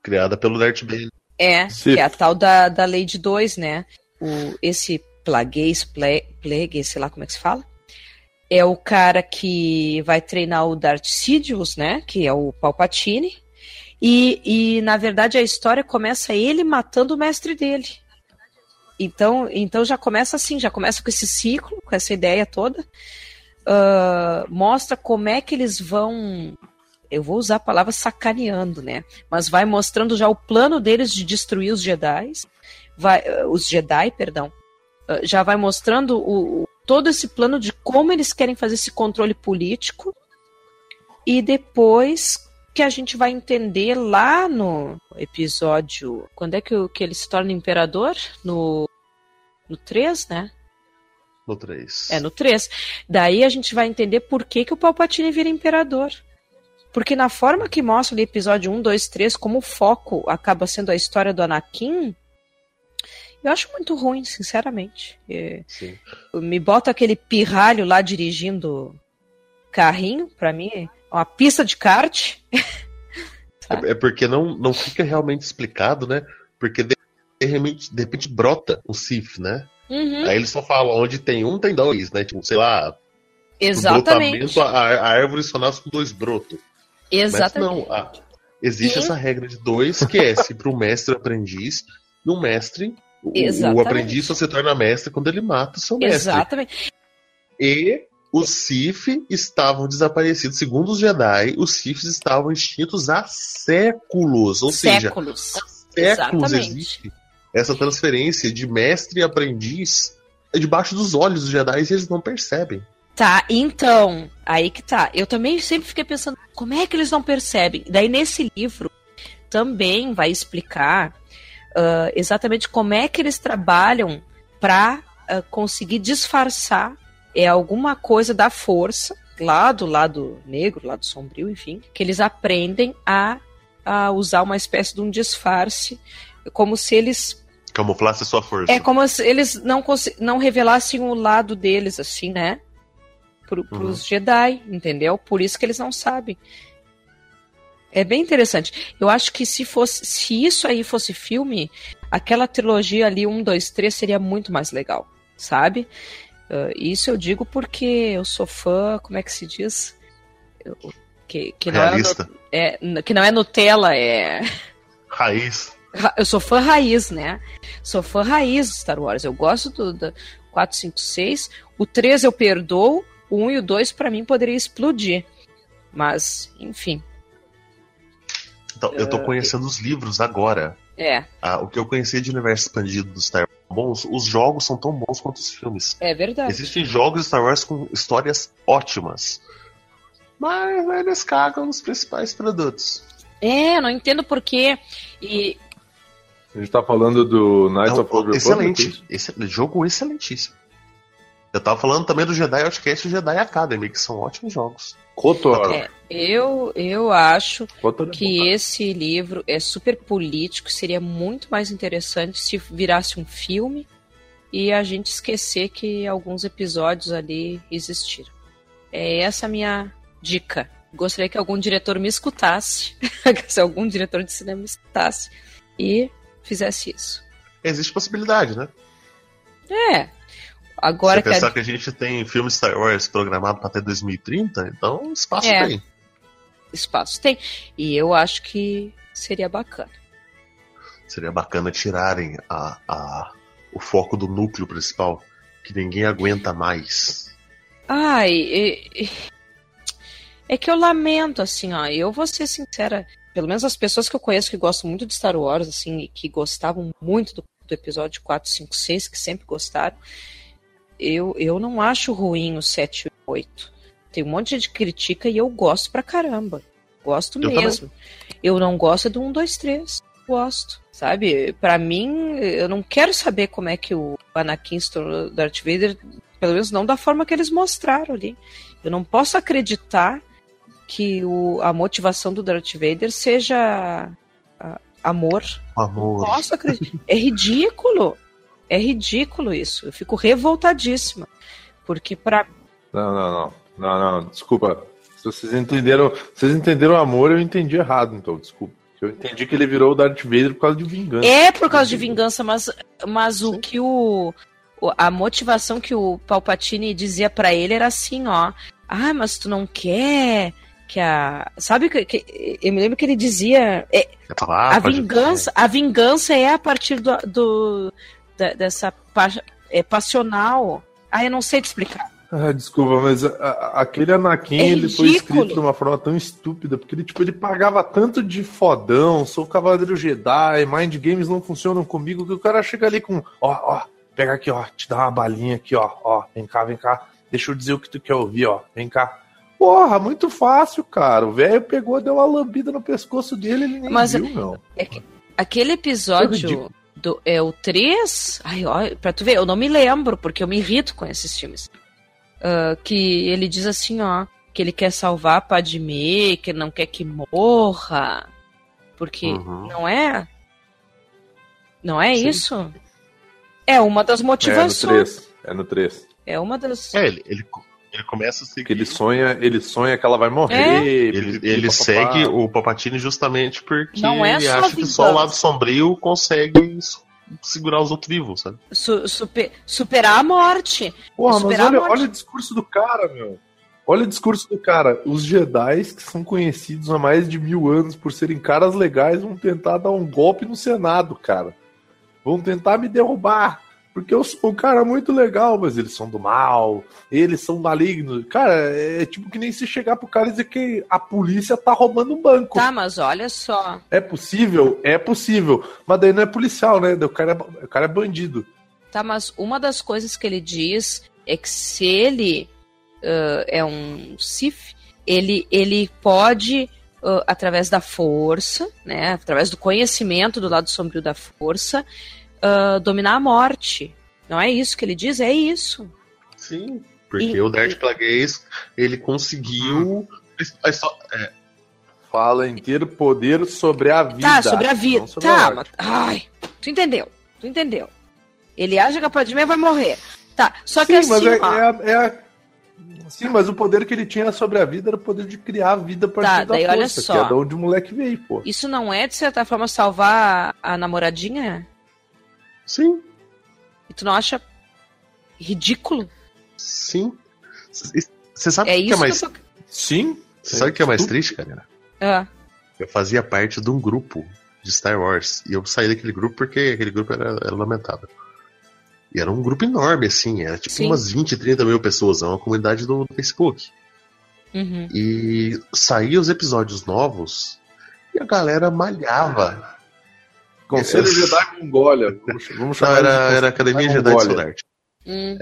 criada pelo Darth Bane. É, Sim. que é a tal da, da lei de dois, né? O, esse plagueis, plague, sei lá como é que se fala é o cara que vai treinar o Darth Sidious, né? Que é o Palpatine. E, e na verdade a história começa ele matando o mestre dele. Então, então já começa assim, já começa com esse ciclo, com essa ideia toda. Uh, mostra como é que eles vão. Eu vou usar a palavra sacaneando, né? Mas vai mostrando já o plano deles de destruir os Jedi. Vai, uh, os Jedi, perdão. Uh, já vai mostrando o, todo esse plano de como eles querem fazer esse controle político e depois que a gente vai entender lá no episódio. Quando é que, que ele se torna imperador? No, no 3, né? No 3. É, no 3. Daí a gente vai entender por que, que o Palpatine vira imperador. Porque na forma que mostra no episódio 1, 2, 3, como o foco acaba sendo a história do Anakin, eu acho muito ruim, sinceramente. É, me bota aquele pirralho lá dirigindo carrinho, para mim, é uma pista de kart. é, é, porque não, não fica realmente explicado, né? Porque de, de, repente, de repente brota um Sif, né? Uhum. Aí eles só falam onde tem um, tem dois, né? Tipo, sei lá. Exatamente. A, a árvore só nasce com dois brotos. Exatamente. Mas não, existe e... essa regra de dois, que é se para o mestre aprendiz, e um mestre o, o, aprendiz só se torna mestre quando ele mata o seu mestre. Exatamente. E os Sith estavam desaparecidos. Segundo os Jedi, os Siths estavam extintos há séculos. Ou séculos. seja, há séculos Exatamente. existe essa transferência de mestre e aprendiz debaixo dos olhos dos Jedi e eles não percebem. Tá, então, aí que tá. Eu também sempre fiquei pensando, como é que eles não percebem? Daí nesse livro também vai explicar uh, exatamente como é que eles trabalham para uh, conseguir disfarçar é alguma coisa da força lá do lado negro, lado sombrio, enfim, que eles aprendem a, a usar uma espécie de um disfarce, como se eles Camuflasse sua força. é como se eles não, não revelassem o lado deles, assim, né? Pro, pros Jedi, entendeu? Por isso que eles não sabem. É bem interessante. Eu acho que se fosse, se isso aí fosse filme, aquela trilogia ali, 1, 2, 3, seria muito mais legal, sabe? Ah, isso eu digo porque eu sou fã, como é que se diz? Eu- que, que, não é, é, que não é Nutella, é. Raiz. Ra- Eu sou fã raiz, né? Sou fã raiz de Star Wars. Eu gosto do, do 4, 5, 6. O 3 eu perdoo. O 1 e o 2 pra mim poderia explodir. Mas, enfim. Então, eu tô conhecendo os livros agora. É, Ah, o que eu conhecia de universo expandido do Star Wars bons, os jogos são tão bons quanto os filmes. é verdade. Existem jogos de Star Wars com histórias ótimas. Mas eles cagam nos principais produtos. É, não entendo porquê. E A gente tá falando do Knights É of Old Republic. excelente. Esse jogo excelentíssimo. Eu tava falando também do Jedi Outcast e Jedi Academy, que são ótimos jogos. KOTOR. é, eu, eu acho KOTOR é que cara. esse livro é super político. Seria muito mais interessante se virasse um filme e a gente esquecer que alguns episódios ali existiram. É essa a minha dica. Gostaria que algum diretor me escutasse, se algum diretor de cinema me escutasse e fizesse isso. Existe possibilidade, né? É. Agora Você que a pensar que a gente tem filme Star Wars programado pra até 2030, então espaço É. tem. espaço tem. E eu acho que seria bacana. Seria bacana tirarem a, a, o foco do núcleo principal, que ninguém aguenta mais. Ai, e- é que eu lamento, assim, ó. Eu vou ser sincera, pelo menos as pessoas que eu conheço que gostam muito de Star Wars, assim, e que gostavam muito do, do episódio 4, 5, 6, que sempre gostaram, eu, eu não acho ruim o 7 e o 8. Tem um monte de gente que critica e eu gosto pra caramba. Gosto Eu mesmo. Eu não gosto do 1, 2, 3. Gosto, sabe? Pra mim, eu não quero saber como é que o Anakin se tornou Darth Vader, pelo menos não da forma que eles mostraram ali. Eu não posso acreditar que o, a motivação do Darth Vader seja ah, amor. Amor. Posso acreditar. É ridículo. É ridículo isso. Eu fico revoltadíssima. Porque pra. Não, não, não. Não, não, desculpa. Se vocês entenderam, vocês entenderam amor, eu entendi errado, então, desculpa. Eu entendi que ele virou o Darth Vader por causa de vingança. É por causa de vingança, mas, mas o que o. o- A motivação que o Palpatine dizia pra ele era assim, ó. Ah, mas tu não quer que a. Sabe que, que- eu me lembro que ele dizia. é, É a vingança, a vingança é a partir do, do- da- dessa pa, é, passional. Ah, eu não sei te explicar. Ah, desculpa, mas a- a- aquele Anakin, É ele foi escrito de uma forma tão estúpida, porque ele, tipo, ele pagava tanto de fodão, sou cavaleiro Jedi, mind games não funcionam comigo, que o cara chega ali com, ó, ó, pega aqui, ó, te dá uma balinha aqui, ó, ó, vem cá, vem cá, deixa eu dizer o que tu quer ouvir, ó, vem cá. Porra, muito fácil, cara. O velho pegou, deu uma lambida no pescoço dele, ele nem Mas- viu, não. Aquele É episódio ridículo. Do, é o 3. Ai, ó, pra tu ver, eu não me lembro, porque eu me irrito com esses filmes. Ah, que ele diz assim, ó, que ele quer salvar a Padmé, que ele não quer que morra. Porque Uhum. não é? Não é Sim. isso? É uma das É no motivações. 3. É no 3. É, uma das. É, ele, ele, ele começa a seguir. Que ele sonha, ele sonha que ela vai morrer. É? Ele, ele papapá. segue o Palpatine justamente porque Não é ele acha que só o lado sombrio consegue segurar os outros vivos, sabe? su- super- superar a morte. Porra, mas Superar olha, morte. olha o discurso do cara, meu. Olha o discurso do cara. Os Jedi, que são conhecidos há mais de mil anos por serem caras legais, vão tentar dar um golpe no Senado, cara. Vão tentar me derrubar. Porque um cara muito legal, mas eles são do mal, eles são malignos. Cara, é tipo que nem se chegar pro cara e dizer que a polícia tá roubando um banco. Tá, mas olha só. É possível? É possível. Mas daí não é policial, né? O cara é, o cara é bandido. Tá, mas uma das coisas que ele diz é que se ele ah, é um Sith, ele, ele pode, ah, através da força, né, através do conhecimento do lado sombrio da força, ah, dominar a morte. Não é isso que ele diz? É isso. Sim. Porque E- o Darth Plagueis, ele conseguiu. a histó- é, Fala em ter poder sobre a vida. Tá, sobre a vida. sobre a Tá, morte. mas. Ai, tu entendeu? Tu entendeu? Ele acha que a Padmé vai morrer. Tá, só que Sim, assim, mas é, ó, é a- é a- Sim, mas o poder que ele tinha sobre a vida era o poder de criar a vida a partir Tá, da daí força, olha que só. é de onde o moleque veio, pô. isso não é, de certa forma, salvar a, a namoradinha? Sim, E tu não acha ridículo? sim. Você sabe o É que, é isso mais. que eu. Sim. Você sabe o que é mais triste, cara? Ah, Eu fazia parte de um grupo de Star Wars. E eu saí daquele grupo porque aquele grupo era, era lamentável. E era um grupo enorme, assim. Era tipo Sim. umas 20, 30 mil pessoas. É uma comunidade do, do Facebook. uhum. E saía os episódios novos e a galera malhava. Conselho. Jedi Mongólia. Vamos, vamos Não, chamar era, de era a Academia Jedi Jedi de Mongólia. Soldart. Hum,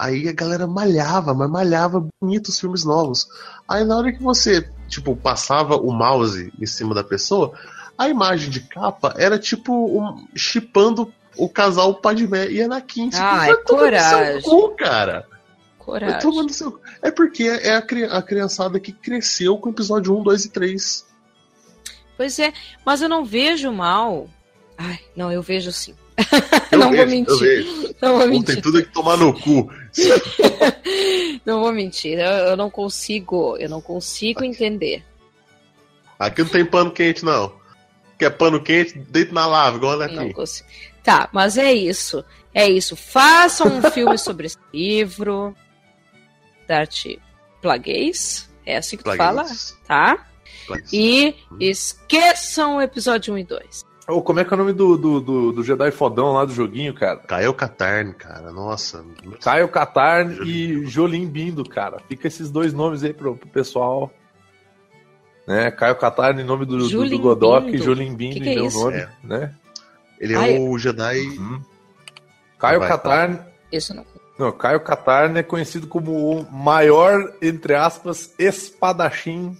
Aí a galera malhava, mas malhava bonito os filmes novos. Aí na hora que você, tipo, passava o mouse em cima da pessoa, a imagem de capa era tipo um, chipando o casal Padmé e Anakin. Tipo, tomar no coragem. seu cu, cara. Vai coragem. seu. É porque é a, cri- a criançada que cresceu com o episódio 1, 2 e 3. Pois é, mas eu não vejo mal. Ai, não, eu vejo sim. Eu não vou vejo, mentir. Eu vejo. Não vou Não mentir. tem tudo que tomar no cu. Não vou mentir. Eu, eu não consigo, eu não consigo entender. Aqui não tem pano quente, não. Quer pano quente, deita na lava, igual Não daqui. consigo. Tá, mas é isso. É isso. Façam um filme sobre esse livro. Dart Plagueis. É assim que tu fala, tá? E esqueçam o episódio 1 e 2. Ô, como é que é o nome do, do, do, do Jedi fodão lá do joguinho, cara? Caio Catarn, cara. Nossa. Caio Katarn e Jolim Bindo, cara. Fica esses dois nomes aí pro, pro pessoal. Né? Caio Katarn em nome do, do, do Jolim Godok Bindo. e Jolim Bindo Que que em é meu isso? nome, É. né? Ele é Ai, o Jedi. Uhum. Caio Vai, Katarn Isso não. Não, Caio Katarn é conhecido como o maior, entre aspas, espadachim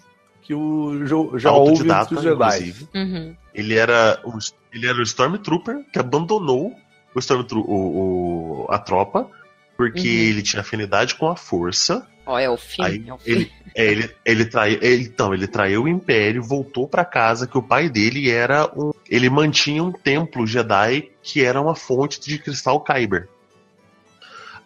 que o jo- já houve entre autodidata, os Jedi. inclusive. Uhum. Ele era, o, ele era o Stormtrooper que abandonou o Stormtro o, o- a tropa porque Uhum. ele tinha afinidade com a força. Ó, é o fim. Aí é o fim. ele, é, ele, ele traiu, ele, então, ele traiu o Império, voltou pra casa que o pai dele era um, ele mantinha um templo Jedi que era uma fonte de cristal Kyber.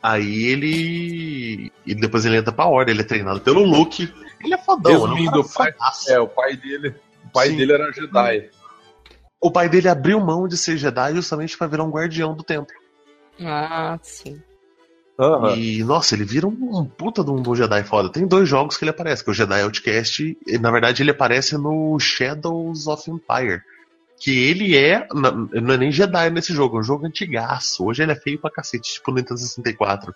Aí ele, e depois ele entra pra ordem, ele é treinado pelo Luke. Ele é fodão, é um Resumindo, o pai-. É, o pai dele. O pai Sim. dele era Jedi. O pai dele abriu mão de ser Jedi justamente pra virar um guardião do templo. Ah, sim. Aham. E, nossa, ele vira um, um puta de um, de um Jedi foda. Tem dois jogos que ele aparece, que é o Jedi Outcast, e na verdade ele aparece no Shadows of Empire. Que ele é. na- Não é nem Jedi nesse jogo, é um jogo antigaço. Hoje ele é feio pra cacete, tipo Nintendo 64.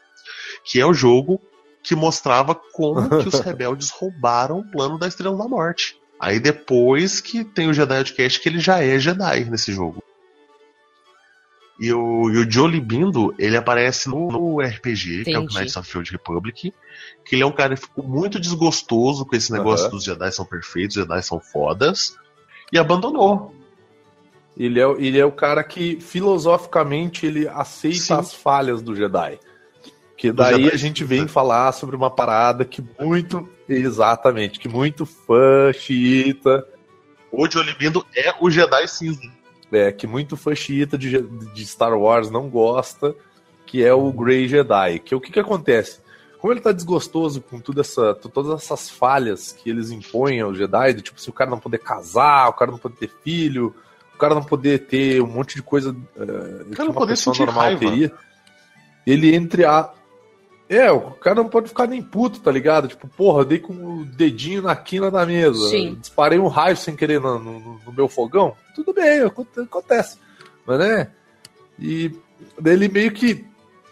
Que é o jogo que mostrava como que os rebeldes roubaram o plano da Estrela da Morte. Aí depois que tem o Jedi Outcast, que ele já é Jedi nesse jogo. E o, e o Jolie Bindo, ele aparece no, no RPG, que é o Entendi. Knights of the Old Republic. Que ele é um cara que ficou muito desgostoso com esse negócio Aham. dos Jedi são perfeitos, os Jedi são fodas. E abandonou. Ele, é, o- ele é o cara que, filosoficamente, ele aceita Sim. as falhas do Jedi. Que Do daí a gente vem falar sobre uma parada que muito. Exatamente, que muito fã xiita. O Jolie Bindo é o Jedi cinza. É, que muito fã xiita de, de Star Wars não gosta, que é o Grey Jedi. Que o que, que acontece? Como ele tá desgostoso com tudo essa, todas essas falhas que eles impõem aos Jedi, do tipo, se o cara não poder casar, o cara não poder ter filho, o cara não poder ter um monte de coisa eh, que não uma poder pessoa normal raiva. teria. Ele entre a. É, o cara não pode ficar nem puto, tá ligado? Tipo, porra, eu dei com o dedinho na quina da mesa. Sim. Disparei um raio sem querer no, no- no meu fogão. Tudo bem, aconte- acontece. Mas né? E daí ele meio que.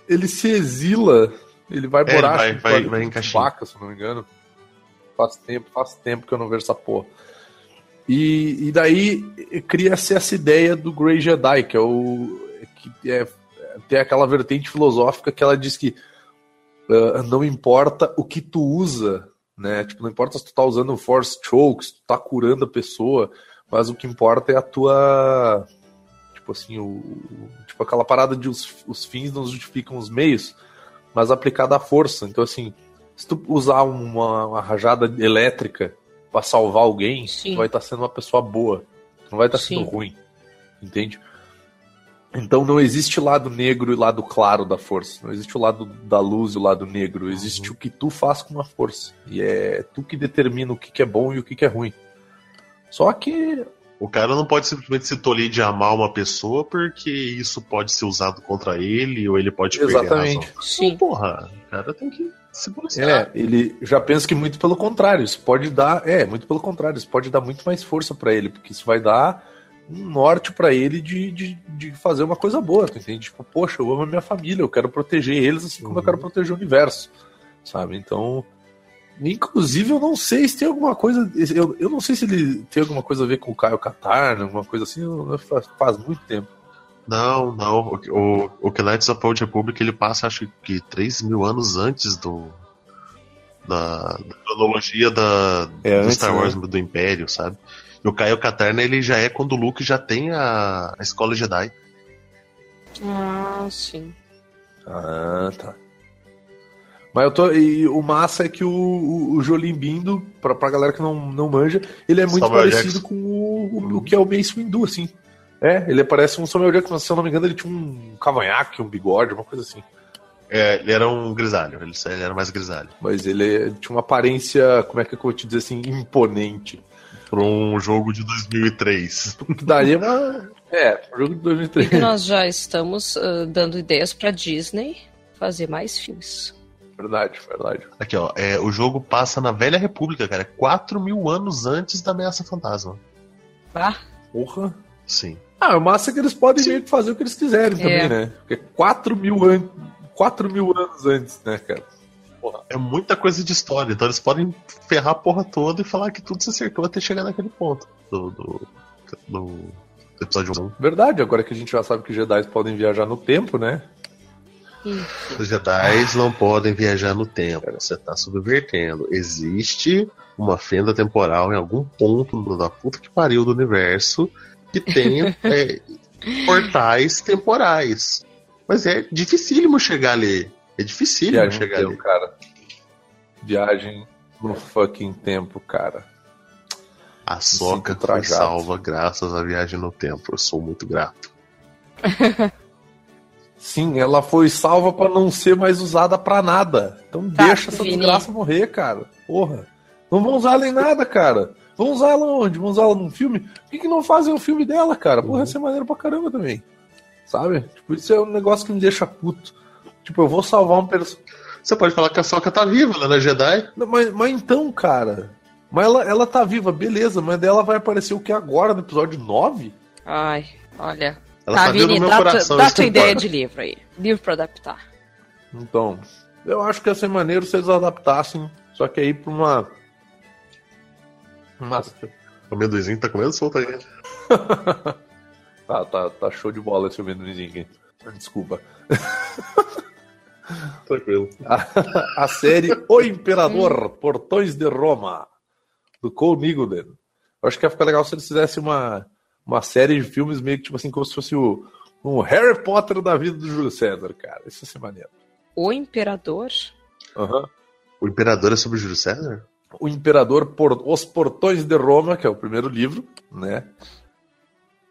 Ele se exila. Ele vai É, morar vai- que vai- vai de Caxias. vaca, se eu não me engano. Faz tempo, faz tempo que eu não vejo essa porra. E, e daí cria-se essa ideia do Grey Jedi, que é o. que é, tem aquela vertente filosófica que ela diz que ah, não importa o que tu usa, né? Tipo, não importa se tu tá usando Force Choke, se tu tá curando a pessoa, mas o que importa é a tua. Tipo assim, o, o- tipo aquela parada de os, os fins não justificam os meios. mas aplicada à força. Então, assim, se tu usar uma, uma rajada elétrica para salvar alguém, Sim. tu vai estar sendo uma pessoa boa. Tu não vai estar sendo Sim. ruim. Entende? Então não existe lado negro e lado claro da força. Não existe o lado da luz e o lado negro. Existe o que tu faz com a força. E é tu que determina o que, que é bom e o que, que é ruim. Só que O cara não pode simplesmente se tolir de amar uma pessoa porque isso pode ser usado contra ele ou ele pode perder a Exatamente. razão. Sim. Não, porra, o cara tem que se policiar. É, ele já pensa que muito pelo contrário, isso pode dar, é, muito pelo contrário, isso pode dar muito mais força pra ele, porque isso vai dar um norte pra ele de, de, de fazer uma coisa boa, tu entende? Tipo, poxa, eu amo a minha família, eu quero proteger eles assim como eu Uhum. quero proteger o universo, sabe? Então, inclusive eu não sei se tem alguma coisa, eu, eu não sei se ele tem alguma coisa a ver com o Caio Catarna, alguma coisa assim, eu- faz, faz muito tempo. Não, não. O, o, o Knights of Old Republic ele passa, acho que 3 mil anos antes do. Da, da cronologia da, É, do antes, Star né? Wars do Império, sabe? E o Caio Katarna ele já é quando o Luke já tem a, a escola Jedi. Ah, sim. Ah, tá. Mas eu tô. E o massa é que o, o, o Jolim Bindo, pra, pra galera que não, não manja, ele é muito Samuel parecido Jackson. com o, o, o que é o Mace Windu, assim. É, ele parece um Samuel Jackson, se eu não me engano, ele tinha um cavanhaque, um bigode, uma coisa assim. É, ele era um grisalho, ele, ele era mais grisalho. Mas ele tinha uma aparência, como é que eu vou te dizer assim, imponente. Por um jogo de 2003. Que daria uma. É, um jogo de 2003. E nós já estamos ah, dando ideias pra Disney fazer mais filmes. Verdade, verdade. Aqui, ó. É, o jogo passa na Velha República, cara. 4 mil anos antes da Ameaça Fantasma. Ah, Porra. Sim. Ah, o massa é que eles podem meio que fazer o que eles quiserem também, É. né? Porque 4 mil, an... 4 mil anos antes, né, cara? É muita coisa de história, então eles podem ferrar a porra toda e falar que tudo se acertou até chegar naquele ponto do, do, do episódio 1. Verdade, agora que a gente já sabe que Jedi podem viajar no tempo, né? Os Jedi não podem viajar no tempo, você tá subvertendo. Existe uma fenda temporal em algum ponto da puta que pariu do universo que tenha é, portais temporais. Mas é dificílimo chegar ali. É Viagem no chegar tempo, ali. cara. Viagem no fucking tempo, cara. A Soca foi salva graças à viagem no tempo. Eu sou muito grato. Sim, ela foi salva pra não ser mais usada pra nada. Então Tá, deixa essa Vini. desgraça morrer, cara. Porra. Não vão usar ela em nada, cara. Vão usar ela onde? Vão usar ela num filme? Por que, que não fazem um filme dela, cara? Porra, ia ser maneiro pra caramba também. Sabe? Tipo, isso é um negócio que me deixa puto. Tipo, eu vou salvar um personagem. Você pode falar que a Soca tá viva, ela não é Jedi? Mas, mas então, cara. Mas ela, ela tá viva, beleza, mas dela vai aparecer o que agora, no episódio 9? ai, olha. Ela tá, tá Vini, meu dá, coração. dá tua ideia de livro aí. Livro pra adaptar. Então, eu acho que ia ser maneiro se eles adaptassem, só que aí pra uma. Uma. O amendoizinho tá comendo solto aí. Tá, tá, tá show de bola esse amendoinzinho aqui. Desculpa. Tranquilo. A, a série O Imperador, Portões de Roma, do Cole Nigoden. Eu acho que ia ficar legal se eles fizessem uma, uma série de filmes meio que tipo assim, como se fosse o, um Harry Potter da vida do Júlio César, cara. Isso ia ser maneiro. O Imperador? Aham. O Imperador é sobre Júlio César? O Imperador por Os Portões de Roma, que é o primeiro livro, né?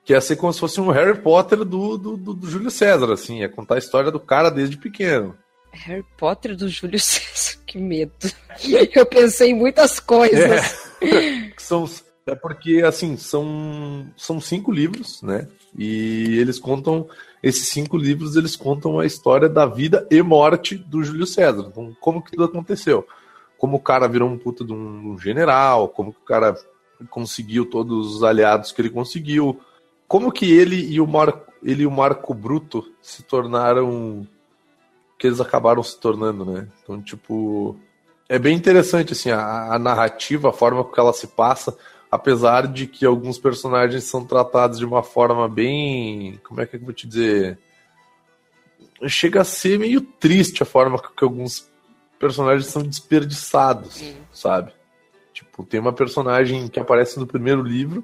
Que ia ser como se fosse um Harry Potter do, do, do, do Júlio César, assim, ia contar a história do cara desde pequeno. Harry Potter do Júlio César. Que medo. Eu pensei em muitas coisas. Que são, é porque, assim, são, são cinco livros, né? E eles contam, esses cinco livros, eles contam a história da vida e morte do Júlio César. Então, como que tudo aconteceu? Como o cara virou um puta de um general, como que o cara conseguiu todos os aliados que ele conseguiu, como que ele e o Marco, ele e o Marco Bruto se tornaram que eles acabaram se tornando, né? Então, tipo, é bem interessante assim a, a narrativa, a forma que ela se passa, apesar de que alguns personagens são tratados de uma forma bem, como é que eu vou te dizer, chega a ser meio triste a forma que alguns personagens são desperdiçados, Hum. sabe? Tipo, tem uma personagem que aparece no primeiro livro,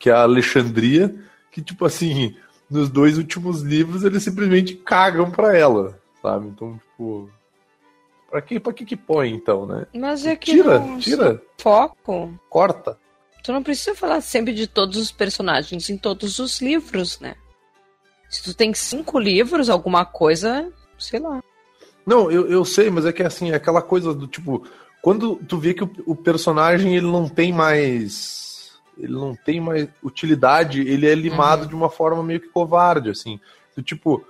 que é a Alexandria, que tipo assim, nos dois últimos livros eles simplesmente cagam pra ela, sabe? Então, tipo, Pra que, pra que que põe, então, né? Mas é que Tira, não- tira, foco. corta. Tu não precisa falar sempre de todos os personagens em todos os livros, né? Se tu tem cinco livros, alguma coisa, sei lá. Não, eu, eu sei, mas é que assim, é aquela coisa do tipo, quando tu vê que o, o personagem ele não tem mais. Ele não tem mais utilidade, ele é limado Uhum. de uma forma meio que covarde, assim. Do tipo,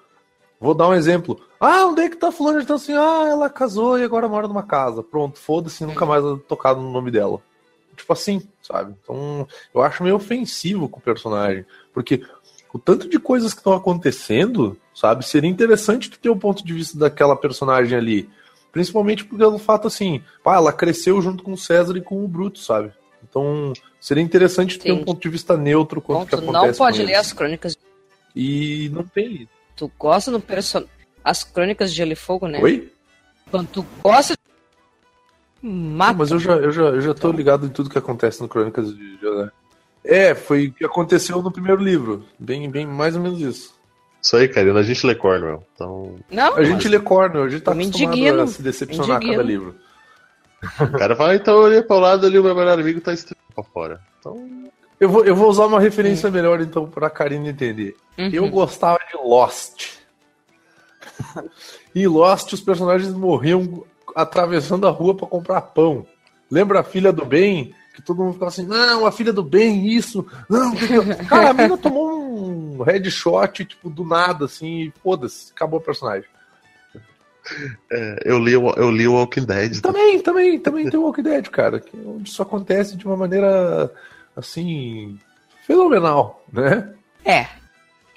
vou dar um exemplo. Ah, onde é que tá fulano? Então assim, ah, ela casou e agora mora numa casa. Pronto, foda-se, nunca mais tocado no nome dela. Tipo assim, sabe? Então, eu acho meio ofensivo com o personagem. Porque o tanto de coisas que estão acontecendo, sabe? Seria interessante tu ter o ponto de vista daquela personagem ali. Principalmente pelo fato assim, pá, ela cresceu junto com o César e com o Bruto, sabe? Então, seria interessante tu ter um Entendi. ponto de vista neutro quanto Bom, que acontece não pode ler as crônicas. E não tem. Tu gosta do personagem. As crônicas de Gelo e Fogo, né? Oi? Quando tu gosta. Não, Mata. mas eu já, eu, já, eu já tô ligado em tudo que acontece no Crônicas de José. É, foi o que aconteceu no primeiro livro. Bem, bem mais ou menos isso. Isso aí, Karina, a gente lê Cornwell. Então, Não, A gente lê Cornel, a gente tá acostumado a se decepcionar a cada livro. o cara fala, então eu olhei pra o lado ali, o meu melhor amigo tá estrelando pra fora. Então, Eu vou, eu vou usar uma referência melhor, então, pra Karina entender. Uhum. Eu gostava de Lost. em Lost, os personagens morriam atravessando a rua pra comprar pão. Lembra a filha do bem? Que todo mundo ficava assim, não, a filha do bem, isso. Não, cara, a mina tomou um headshot, tipo, do nada, assim, e foda-se, acabou o personagem. é, eu, li, o- eu li o Walking Dead. Também, também, também tem o Walking Dead, cara, que, onde isso acontece de uma maneira, assim, fenomenal, né? É.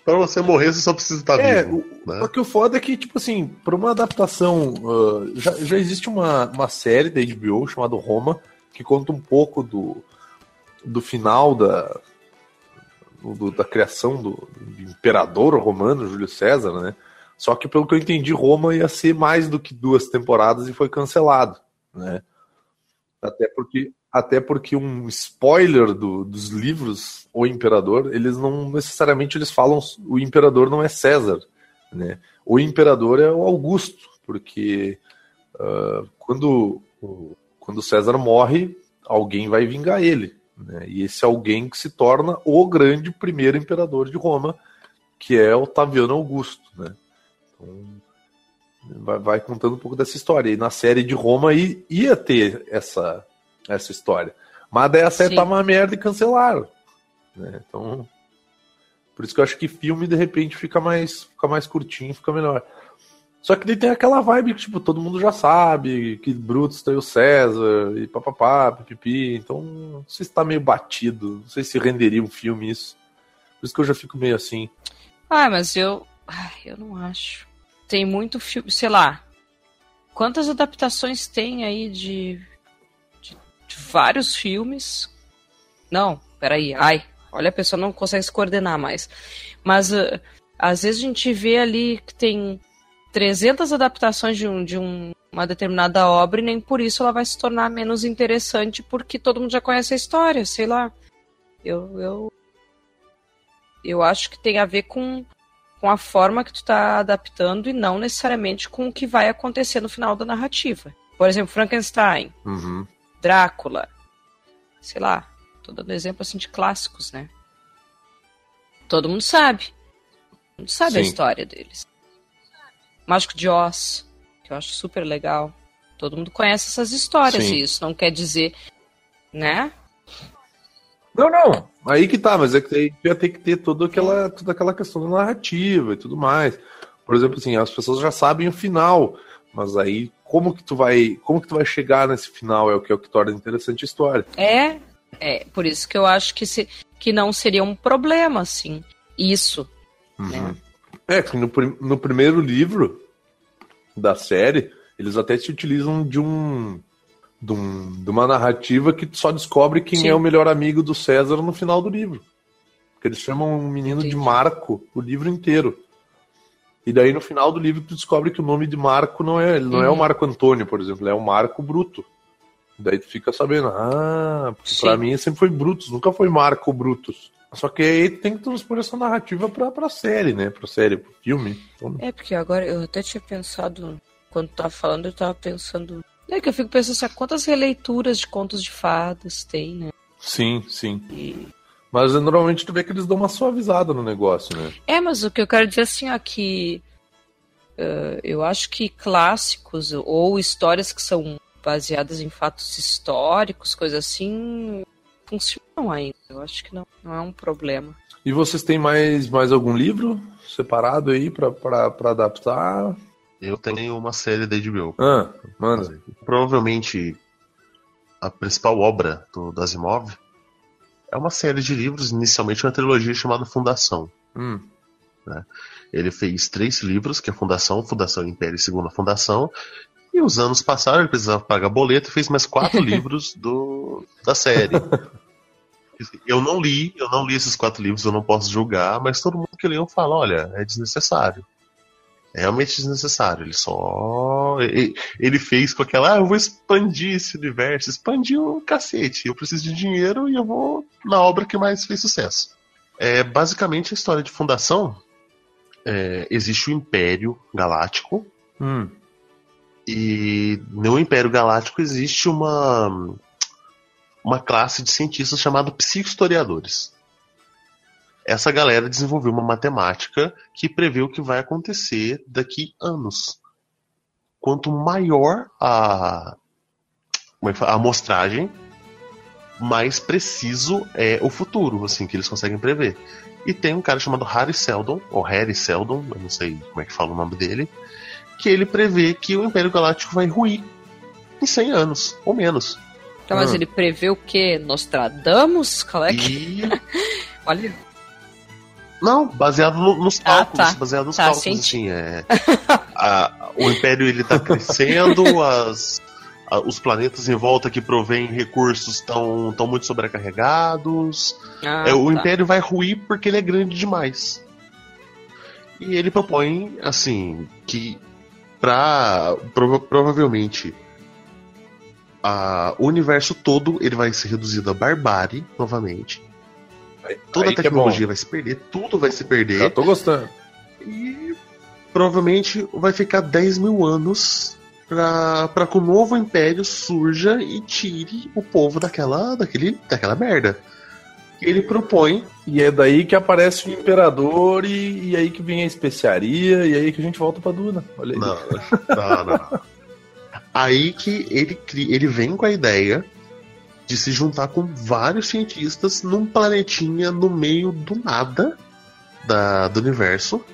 Pra você morrer, você só precisa estar É, vivo. o, né? só que o foda é que, tipo assim, pra uma adaptação. ah, já, já existe uma, uma série da HBO chamada Roma, que conta um pouco do, do final da, do- da criação do, do imperador romano, Júlio César, né? Só que, pelo que eu entendi, Roma ia ser mais do que duas temporadas e foi cancelado, né? Até porque, até porque um spoiler do- dos livros O Imperador, eles não necessariamente eles falam o imperador não é César, né? O imperador é o Augusto, porque ah, quando quando César morre, alguém vai vingar ele, né? E esse alguém que se torna o grande primeiro imperador de Roma, que é Otaviano Augusto, né? Então, vai, vai contando um pouco dessa história. E na série de Roma ia ter essa, essa história. Mas daí a série Sim. tava uma merda e cancelaram. Né? Então. Por isso que eu acho que filme, de repente, fica mais, fica mais curtinho, fica melhor. Só que daí tem aquela vibe que, tipo, todo mundo já sabe, que Brutus tem o César, e papapá, pipipi. Então, não sei se tá meio batido. Não sei se renderia um filme isso. Por isso que eu já fico meio assim. Ah, mas eu. Ai, eu não acho. Tem muito filme, sei lá. Quantas adaptações tem aí de, de, vários filmes? Não, peraí. Ai, olha, a pessoa não consegue se coordenar mais. Mas ah, às vezes a gente vê ali que tem 300 adaptações de, um, de um- uma determinada obra e nem por isso ela vai se tornar menos interessante porque todo mundo já conhece a história, sei lá. Eu, eu, eu acho que tem a ver com com a forma que tu tá adaptando e não necessariamente com o que vai acontecer no final da narrativa. Por exemplo, Frankenstein, Uhum. Drácula, sei lá, tô dando exemplo assim de clássicos, né? Todo mundo sabe. Todo mundo sabe a Sim. história deles. Mágico de Oz, que eu acho super legal. Todo mundo conhece essas histórias Sim. e isso não quer dizer, né? Não, não. Aí que tá, mas é que aí ia ter que ter toda aquela, toda aquela questão da narrativa e tudo mais. Por exemplo, assim, as pessoas já sabem o final, mas aí como que tu vai, como que tu vai chegar nesse final é o que é o que torna interessante a história. É, é por isso que eu acho que, se, que não seria um problema, assim, isso. né? É, que no, no primeiro livro da série, eles até se utilizam de um de, um- de uma narrativa que só descobre quem Sim. é o melhor amigo do César no final do livro. Porque eles chamam um menino de Entendi. Marco o livro inteiro. E daí no final do livro tu descobre que o nome de Marco não é, ele não é o Uhum. Marco Antônio, por exemplo, é o Marco Bruto. Daí tu fica sabendo, ah, porque pra Sim. mim sempre foi Brutus, nunca foi Marco Brutus. Só que aí tu tem que transpor essa narrativa pra, pra série, né? Pra série, pro filme. Então, É, porque agora eu até tinha pensado quando tava falando, eu tava pensando. É que eu fico pensando assim, quantas releituras de contos de fadas tem, né? Sim, sim. E... Mas normalmente tu vê que eles dão uma suavizada no negócio, né? É, mas o que eu quero dizer assim, ó, que uh, eu acho que clássicos ou histórias que são baseadas em fatos históricos, coisas assim, funcionam ainda. Eu acho que não, não é um problema. E vocês têm mais, mais algum livro separado aí para adaptar? Eu tenho uma série da HBO. Ah, manda. Provavelmente a principal obra do, do Asimov é uma série de livros, inicialmente uma trilogia chamada Fundação. Hum. Né? Ele fez três livros, que é a Fundação, Fundação Império e Segunda Fundação. E os anos passaram, ele precisava pagar boleto e fez mais quatro livros do, da série. Eu não li, eu não li esses quatro livros, eu não posso julgar, mas todo mundo que leu fala, olha, é desnecessário. É realmente desnecessário. Ele só. Ele fez com aquela. Ah, eu vou expandir esse universo. Expandiu o cacete. Eu preciso de dinheiro e eu vou na obra que mais fez sucesso. É basicamente a história de fundação. É, existe o Império Galáctico. Hum. E no Império Galáctico existe uma. Uma classe de cientistas chamada psicohistoriadores essa galera desenvolveu uma matemática que prevê o que vai acontecer daqui anos. Quanto maior a, é a amostragem, mais preciso é o futuro, assim, que eles conseguem prever. E tem um cara chamado Harry Seldon, ou Harry Seldon, eu não sei como é que fala o nome dele, que ele prevê que o Império Galáctico vai ruir em 100 anos, ou menos. Então, mas ah. ele prevê o quê? Nostradamus? Qual é que... E... Olha... Não, baseado no, nos ah, cálculos, ah, tá. baseado nos tá, cálculos, assim, é, a, o Império ele tá crescendo, as, a, os planetas em volta que provém recursos estão tão muito sobrecarregados, ah, é, o tá. Império vai ruir porque ele é grande demais. E ele propõe, assim, que pra, prova provavelmente a, o universo todo ele vai ser reduzido a barbárie novamente Toda a é tecnologia é vai se perder, tudo vai se perder. Já tô gostando. E provavelmente vai ficar 10 mil anos para que o novo império surja e tire o povo daquela, daquele, daquela merda. Ele propõe. E é daí que aparece o imperador e, e aí que vem a especiaria e aí que a gente volta pra Duna. Olha aí. Não, não, não. aí que ele, ele vem com a ideia de se juntar com vários cientistas num planetinha no meio do nada da, do universo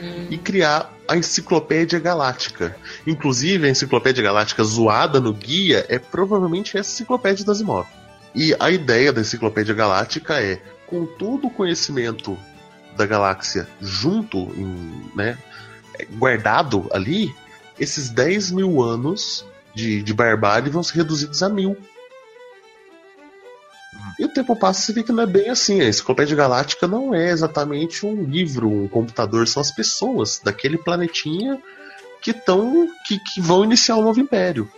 hum. e criar a Enciclopédia Galáctica. Inclusive, a Enciclopédia Galáctica zoada no guia é provavelmente essa Enciclopédia das Imóveis. E a ideia da Enciclopédia Galáctica é, com todo o conhecimento da galáxia junto, em, né, guardado ali, esses 10 mil anos de, de barbárie vão ser reduzidos a mil. E o tempo passa e você vê que não é bem assim. A Enciclopédia Galáctica não é exatamente um livro, um computador, são as pessoas daquele planetinha que estão que, que vão iniciar o um novo império.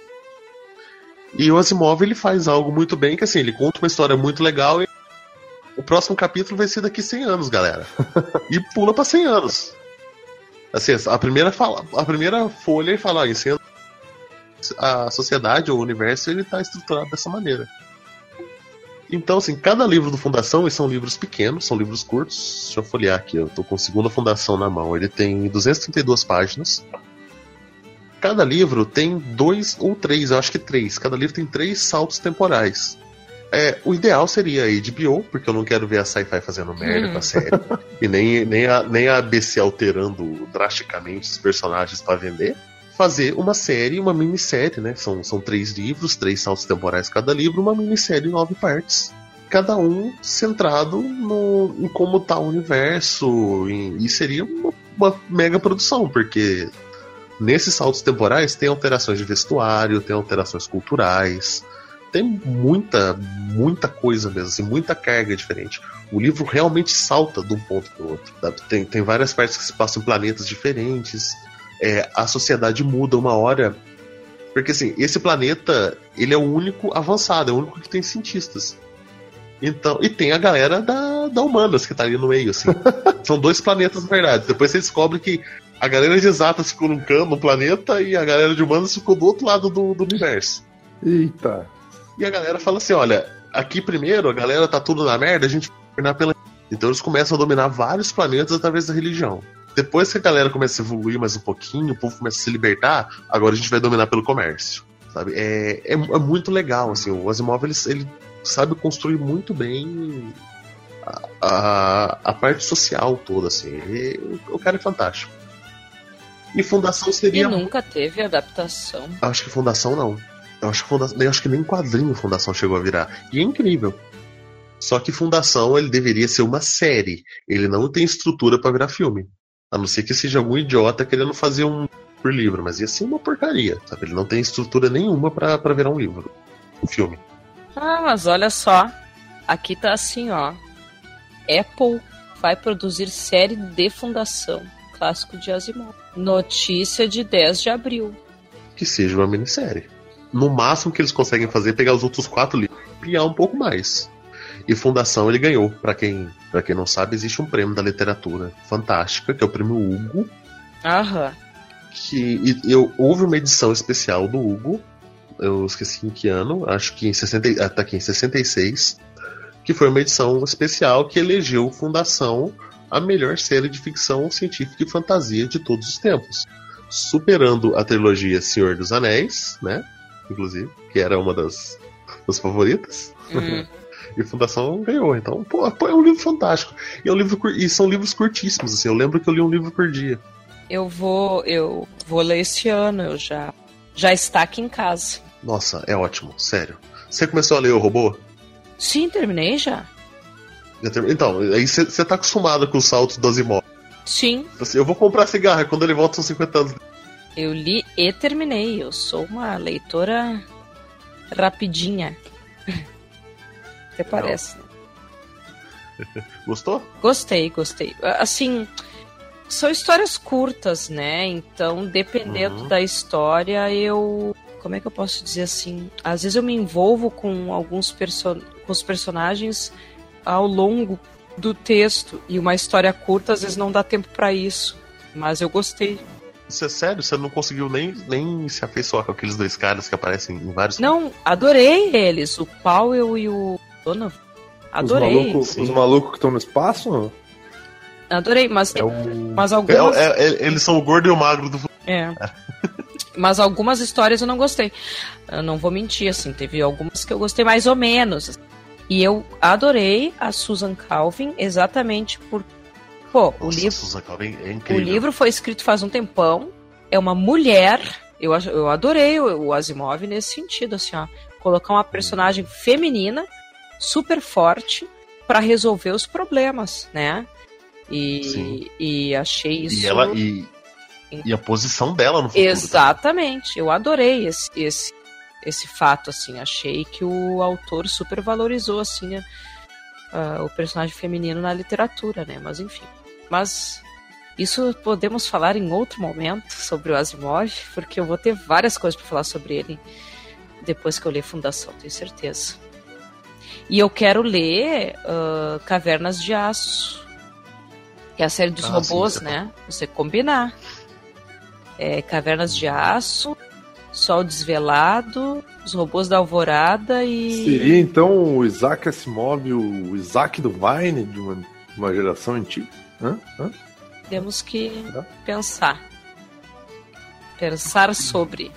E o Asimov ele faz algo muito bem, que assim, ele conta uma história muito legal e o próximo capítulo vai ser daqui 100 anos, galera. e pula para 100 anos. Assim, a primeira fala, a primeira folha ele fala, ó, em 100 anos, a sociedade ou o universo ele tá estruturado dessa maneira. Então, assim, cada livro do Fundação, são livros pequenos, são livros curtos. Deixa eu folhear aqui, eu tô com a segunda Fundação na mão. Ele tem 232 páginas. Cada livro tem dois ou três, eu acho que três. Cada livro tem três saltos temporais. É, o ideal seria a HBO, porque eu não quero ver a Sci-Fi fazendo merda com a série. e nem, nem, a, nem a ABC alterando drasticamente os personagens para vender fazer uma série, uma minissérie, né? São, são três livros, três saltos temporais cada livro, uma minissérie em nove partes. Cada um centrado no, em como tá o universo. Em, e seria uma, uma mega produção, porque nesses saltos temporais tem alterações de vestuário, tem alterações culturais, tem muita, muita coisa mesmo, assim, muita carga diferente. O livro realmente salta de um ponto para o outro. Tem, tem várias partes que se passam em planetas diferentes é, a sociedade muda uma hora. Porque assim, esse planeta, ele é o único avançado, é o único que tem cientistas. Então, e tem a galera da, da, Humanas, que tá ali no meio, assim. São dois planetas, na verdade. Depois você descobre que a galera de exatas ficou num canto, no planeta, e a galera de humanas ficou do outro lado do, do universo. Eita. E a galera fala assim: olha, aqui primeiro a galera tá tudo na merda, a gente vai governar pela. Então eles começam a dominar vários planetas através da religião. Depois que a galera começa a evoluir mais um pouquinho, o povo começa a se libertar, agora a gente vai dominar pelo comércio. Sabe? É, é, é muito legal, assim, o Asimov ele, ele sabe construir muito bem a, a, a parte social toda, assim. Ele, o cara é fantástico. E Fundação seria. E nunca teve adaptação. Acho que Fundação não. Eu acho que, Fundação, eu acho que nem quadrinho Fundação chegou a virar. E é incrível. Só que Fundação ele deveria ser uma série. Ele não tem estrutura para virar filme. A não ser que seja algum idiota querendo fazer um por livro, mas ia ser uma porcaria, sabe? Ele não tem estrutura nenhuma para virar um livro, um filme. Ah, mas olha só. Aqui tá assim, ó. Apple vai produzir série de Fundação, clássico de Asimov. Notícia de 10 de abril. Que seja uma minissérie. No máximo que eles conseguem fazer é pegar os outros quatro livros e ampliar um pouco mais. E Fundação ele ganhou. Para quem, pra quem não sabe, existe um prêmio da literatura fantástica, que é o prêmio Hugo. Aham. Que e, eu, houve uma edição especial do Hugo. Eu esqueci em que ano, acho que em 60, ah, tá aqui em 66, que foi uma edição especial que elegeu Fundação a melhor série de ficção científica e fantasia de todos os tempos, superando a trilogia Senhor dos Anéis, né? Inclusive, que era uma das, das favoritas. Hum. E Fundação ganhou. Então, pô, pô, é um livro fantástico. E, é um livro, e são livros curtíssimos, assim. Eu lembro que eu li um livro por dia. Eu vou, eu vou ler esse ano, eu já já está aqui em casa. Nossa, é ótimo, sério. Você começou a ler o robô? Sim, terminei já. Já termi- Então, aí você tá acostumado com os saltos do Asimov. Sim, Assim, eu vou comprar cigarro, e quando ele volta são 50 anos. eu li e terminei. Eu sou uma leitora rapidinha. Até parece. né? Gostou? Gostei, gostei. Assim, são histórias curtas, né? Então, dependendo Uhum. da história, eu. Como é que eu posso dizer assim? Às vezes eu me envolvo com alguns perso com os personagens ao longo do texto. E uma história curta, às vezes, não dá tempo pra isso. Mas eu gostei. Isso é sério? Você não conseguiu nem, nem se afeiçoar com aqueles dois caras que aparecem em vários. Não, adorei eles, o Powell e o Donovan. Adorei, Os malucos os malucos que estão no espaço? adorei, mas, É o. mas É, algumas. é- é- eles são o gordo e o magro do. É. Mas algumas histórias eu não gostei. Eu não vou mentir, assim, teve algumas que eu gostei mais ou menos. E eu adorei a Susan Calvin exatamente por. Pô, o Nossa, livro, Susan Calvin é o incrível. livro foi escrito faz um tempão. É uma mulher. Eu, eu adorei o, o Asimov nesse sentido, assim, ó. Colocar uma personagem feminina, super forte, pra resolver os problemas, né? E, e achei isso. E ela. E, e a posição dela no futuro. Exatamente. Eu adorei esse, esse, esse fato, assim. Achei que o autor super valorizou, assim, o personagem feminino na literatura, né? Mas enfim. Mas isso podemos falar em outro momento sobre o Asimov, porque eu vou ter várias coisas para falar sobre ele depois que eu ler Fundação, tenho certeza. E eu quero ler ah, Cavernas de Aço, que é a série dos Ah, sim, robôs, isso é né? Você combinar. É, Cavernas de Aço, Sol Desvelado, Os Robôs da Alvorada e. Seria então o Isaac Asimov, o Isaac do Vine de uma, uma geração antiga? Hã? Hã? Temos que pensar. Pensar sobre.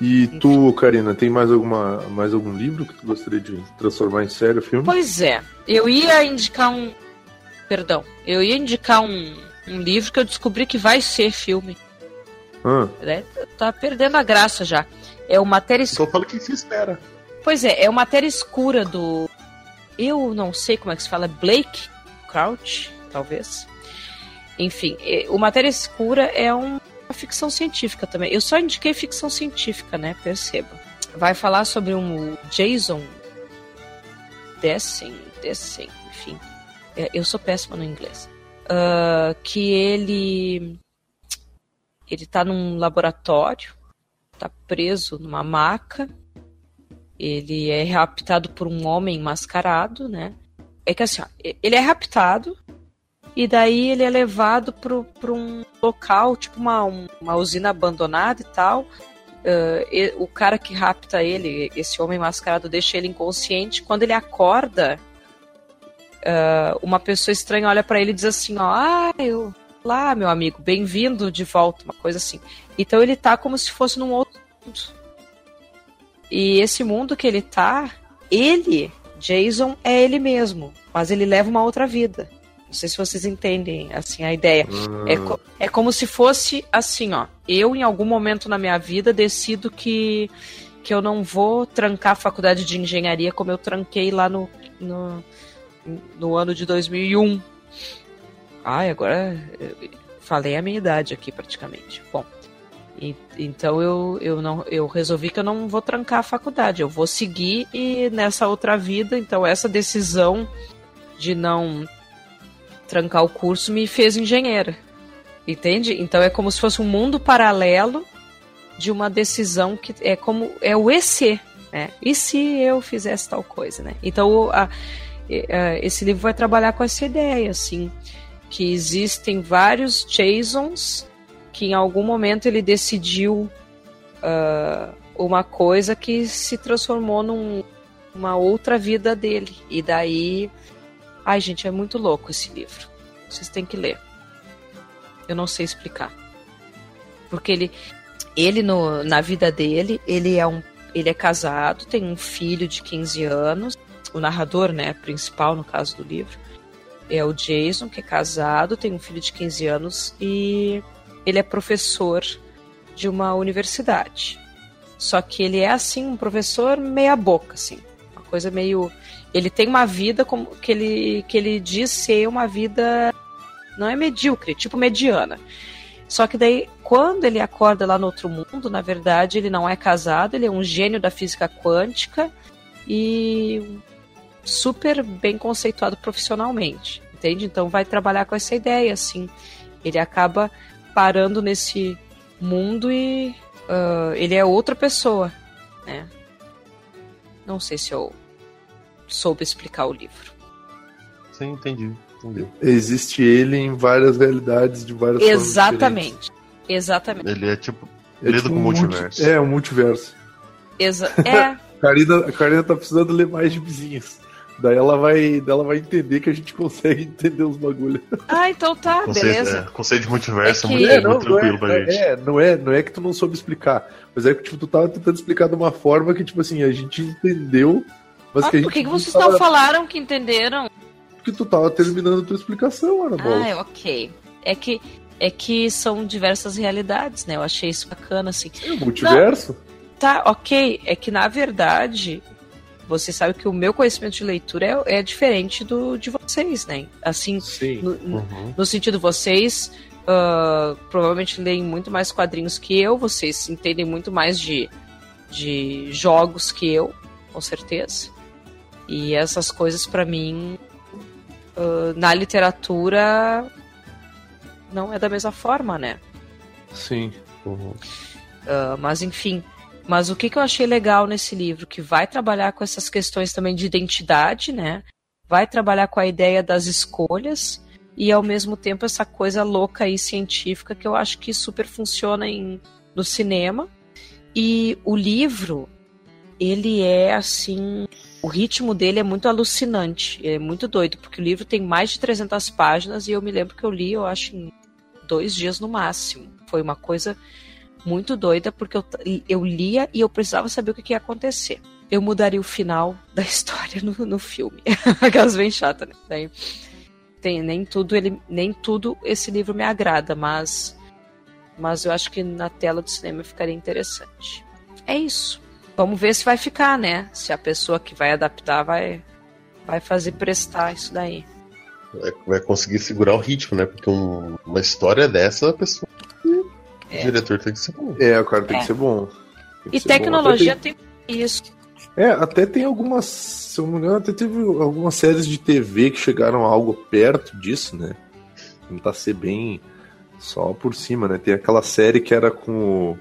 E tu, Karina, tem mais, alguma, mais algum livro que tu gostaria de transformar em série ou filme? Pois é, eu ia indicar um. Perdão, eu ia indicar um, um livro que eu descobri que vai ser filme. Hã? Né? Tá perdendo a graça já. É o Matéria Escura. Então fala o que se espera. Pois é, é o Matéria Escura do. Eu não sei como é que se fala, Blake Crouch, talvez. Enfim, é- o Matéria Escura é um- uma ficção científica também. Eu só indiquei ficção científica, né? Perceba. Vai falar sobre um Jason Dessen, Dessen, enfim. É, Eu sou péssima no inglês. Ah, que ele. Ele tá num laboratório, tá preso numa maca ele é raptado por um homem mascarado, né? é que assim, ó, ele é raptado e daí ele é levado para um local, tipo uma, uma usina abandonada e tal. Uh, o cara que rapta ele, esse homem mascarado, deixa ele inconsciente. Quando ele acorda, uh, uma pessoa estranha olha para ele e diz assim: ó, ah, eu, lá, meu amigo, bem-vindo de volta, uma coisa assim. Então ele tá como se fosse num outro mundo. E esse mundo que ele tá, ele, Jason, é ele mesmo, mas ele leva uma outra vida. Sei se vocês entendem assim a ideia. É, co é como se fosse assim, ó. Eu em algum momento na minha vida decido que que eu não vou trancar a faculdade de engenharia como eu tranquei lá no, no, no ano de 2001. Ai, agora falei a minha idade aqui praticamente. Bom, e, então eu, eu, não, eu resolvi que eu não vou trancar a faculdade, eu vou seguir e nessa outra vida, então essa decisão de não trancar o curso me fez engenheira. Entende? Então é como se fosse um mundo paralelo de uma decisão que é como é o EC, né? E se eu fizesse tal coisa, né? Então a, a, esse livro vai trabalhar com essa ideia, assim, que existem vários Jasons que em algum momento ele decidiu uh, uma coisa que se transformou num, numa outra vida dele. E daí. Ai, gente, é muito louco esse livro. Vocês têm que ler. Eu não sei explicar. Porque ele, ele no, na vida dele, ele é um ele é casado, tem um filho de 15 anos. O narrador, né, principal no caso do livro, é o Jason, que é casado, tem um filho de 15 anos e ele é professor de uma universidade. Só que ele é assim um professor meia boca, assim, uma coisa meio ele tem uma vida como que ele que ele diz ser uma vida não é medíocre, tipo mediana. Só que daí quando ele acorda lá no outro mundo, na verdade, ele não é casado, ele é um gênio da física quântica e super bem conceituado profissionalmente, entende? Então vai trabalhar com essa ideia, assim. Ele acaba parando nesse mundo e uh, ele é outra pessoa, né? Não sei se eu soube explicar o livro. Sim, entendi. entendi. Existe ele em várias realidades de várias Exatamente. Exatamente. Ele é tipo. É lido tipo com um multiverso. multi- É, um multiverso. Exa é, A Karina, a Karina tá precisando ler mais de vizinhos. Daí ela vai, ela vai entender que a gente consegue entender os bagulhos. ah, então tá, Conceito, beleza. é, conceito de multiverso É é, que- muito, É, muito não, tranquilo é, pra gente. é, não é, não é que tu não soube explicar, mas é que tipo, tu tava tentando explicar de uma forma que tipo assim, a gente entendeu, mas Ah, que a por que, que vocês tava, não falaram que entenderam? porque tu tava terminando a tua explicação, Ana Bola. Ah, ok. É que, é que são diversas realidades, né? Eu achei isso bacana, assim. É o multiverso? Tá, ok. É que, na verdade, você sabe que o meu conhecimento de leitura é, é diferente do de vocês, né? Assim, Sim. no, Uhum. no sentido, vocês ah, provavelmente leem muito mais quadrinhos que eu, vocês entendem muito mais de, de jogos que eu, com certeza. E essas coisas, pra mim, ah, na literatura, não é da mesma forma, né? Sim. Uhum. Ah, mas enfim. Mas o que, que eu achei legal nesse livro? Que vai trabalhar com essas questões também de identidade, né? Vai trabalhar com a ideia das escolhas e ao mesmo tempo essa coisa louca e científica que eu acho que super funciona em, no cinema. E o livro, ele é assim. O ritmo dele é muito alucinante, é muito doido, porque o livro tem mais de 300 páginas e eu me lembro que eu li, eu acho, em dois dias no máximo. Foi uma coisa muito doida, porque eu, eu lia e eu precisava saber o que, ia acontecer. Eu mudaria o final da história no, no filme. Aquelas bem chatas, né? Tem, nem tudo ele nem tudo esse livro me agrada, mas mas eu acho que na tela do cinema ficaria interessante. É isso. Vamos ver se vai ficar, né? Se a pessoa que vai adaptar vai vai fazer prestar isso daí. Vai, conseguir segurar o ritmo, né? Porque um- uma história dessa, a pessoa. É. O diretor tem que ser bom. É, o cara tem É. que ser bom. Tem E ser bom. tecnologia Até tem isso. É, até tem algumas. Se eu não me engano, até teve algumas séries de TV que chegaram a algo perto disso, né? Tentar ser bem só por cima, né? Tem aquela série que era com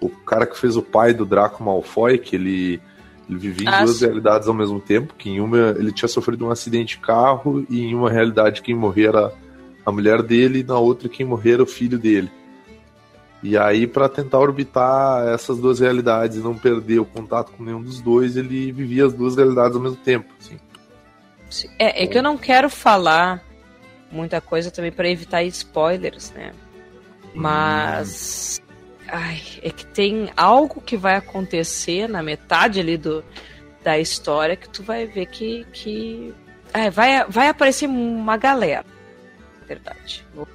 o, cara que fez o pai do Draco Malfoy, que ele Ele vivia em Ah, duas realidades ao mesmo tempo, que em uma ele tinha sofrido um acidente de carro e em uma realidade quem morrer era a mulher dele e na outra quem morrer era o filho dele. E aí pra tentar orbitar essas duas realidades e não perder o contato com nenhum dos dois, ele vivia as duas realidades ao mesmo tempo, assim. É, é que eu não quero falar muita coisa também para evitar spoilers, né? Mas. Ai, é que tem algo que vai acontecer na metade ali do, da história que tu vai ver que. que ai, vai, vai aparecer uma galera. Verdade. Vou,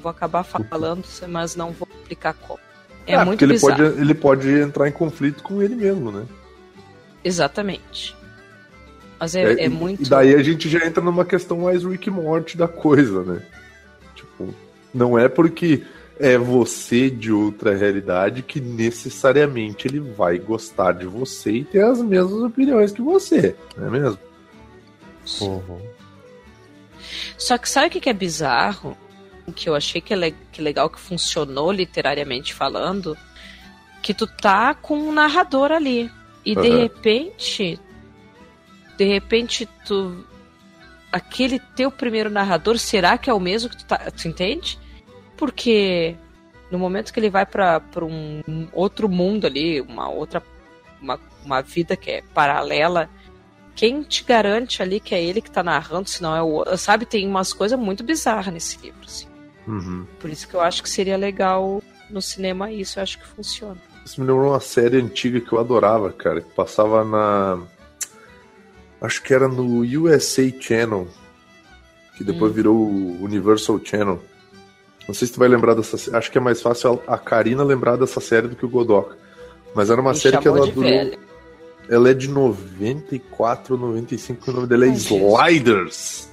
vou acabar falando, mas não vou explicar como. É Ah, muito porque ele bizarro. pode, ele pode entrar em conflito com ele mesmo, né? Exatamente. Mas é, é e, muito. E daí a gente já entra numa questão mais Rick e Morty da coisa, né? Tipo, não é porque é você de outra realidade que necessariamente ele vai gostar de você e ter as mesmas opiniões que você, não é mesmo? Uhum. Só que sabe o que é bizarro? Que eu achei que é le- que legal que funcionou literariamente falando, que tu tá com um narrador ali. E de Aham. repente, de repente tu aquele teu primeiro narrador, será que é o mesmo que tu tá, tu entende? Porque no momento que ele vai para um outro mundo ali, uma outra uma, uma vida que é paralela, quem te garante ali que é ele que tá narrando, se não é o outro? Sabe, tem umas coisas muito bizarras nesse livro, assim. Uhum. Por isso que eu acho que seria legal no cinema isso, eu acho que funciona. Isso me lembrou uma série antiga que eu adorava, cara, que passava na. Acho que era no USA Channel, que depois Hum. virou o Universal Channel. Não sei se tu vai lembrar dessa série. Acho que é mais fácil a Karina lembrar dessa série do que o Godoka. Mas era uma Me série que ela durou. velha. Ela é de 94, 95, o nome dela é Ai. Sliders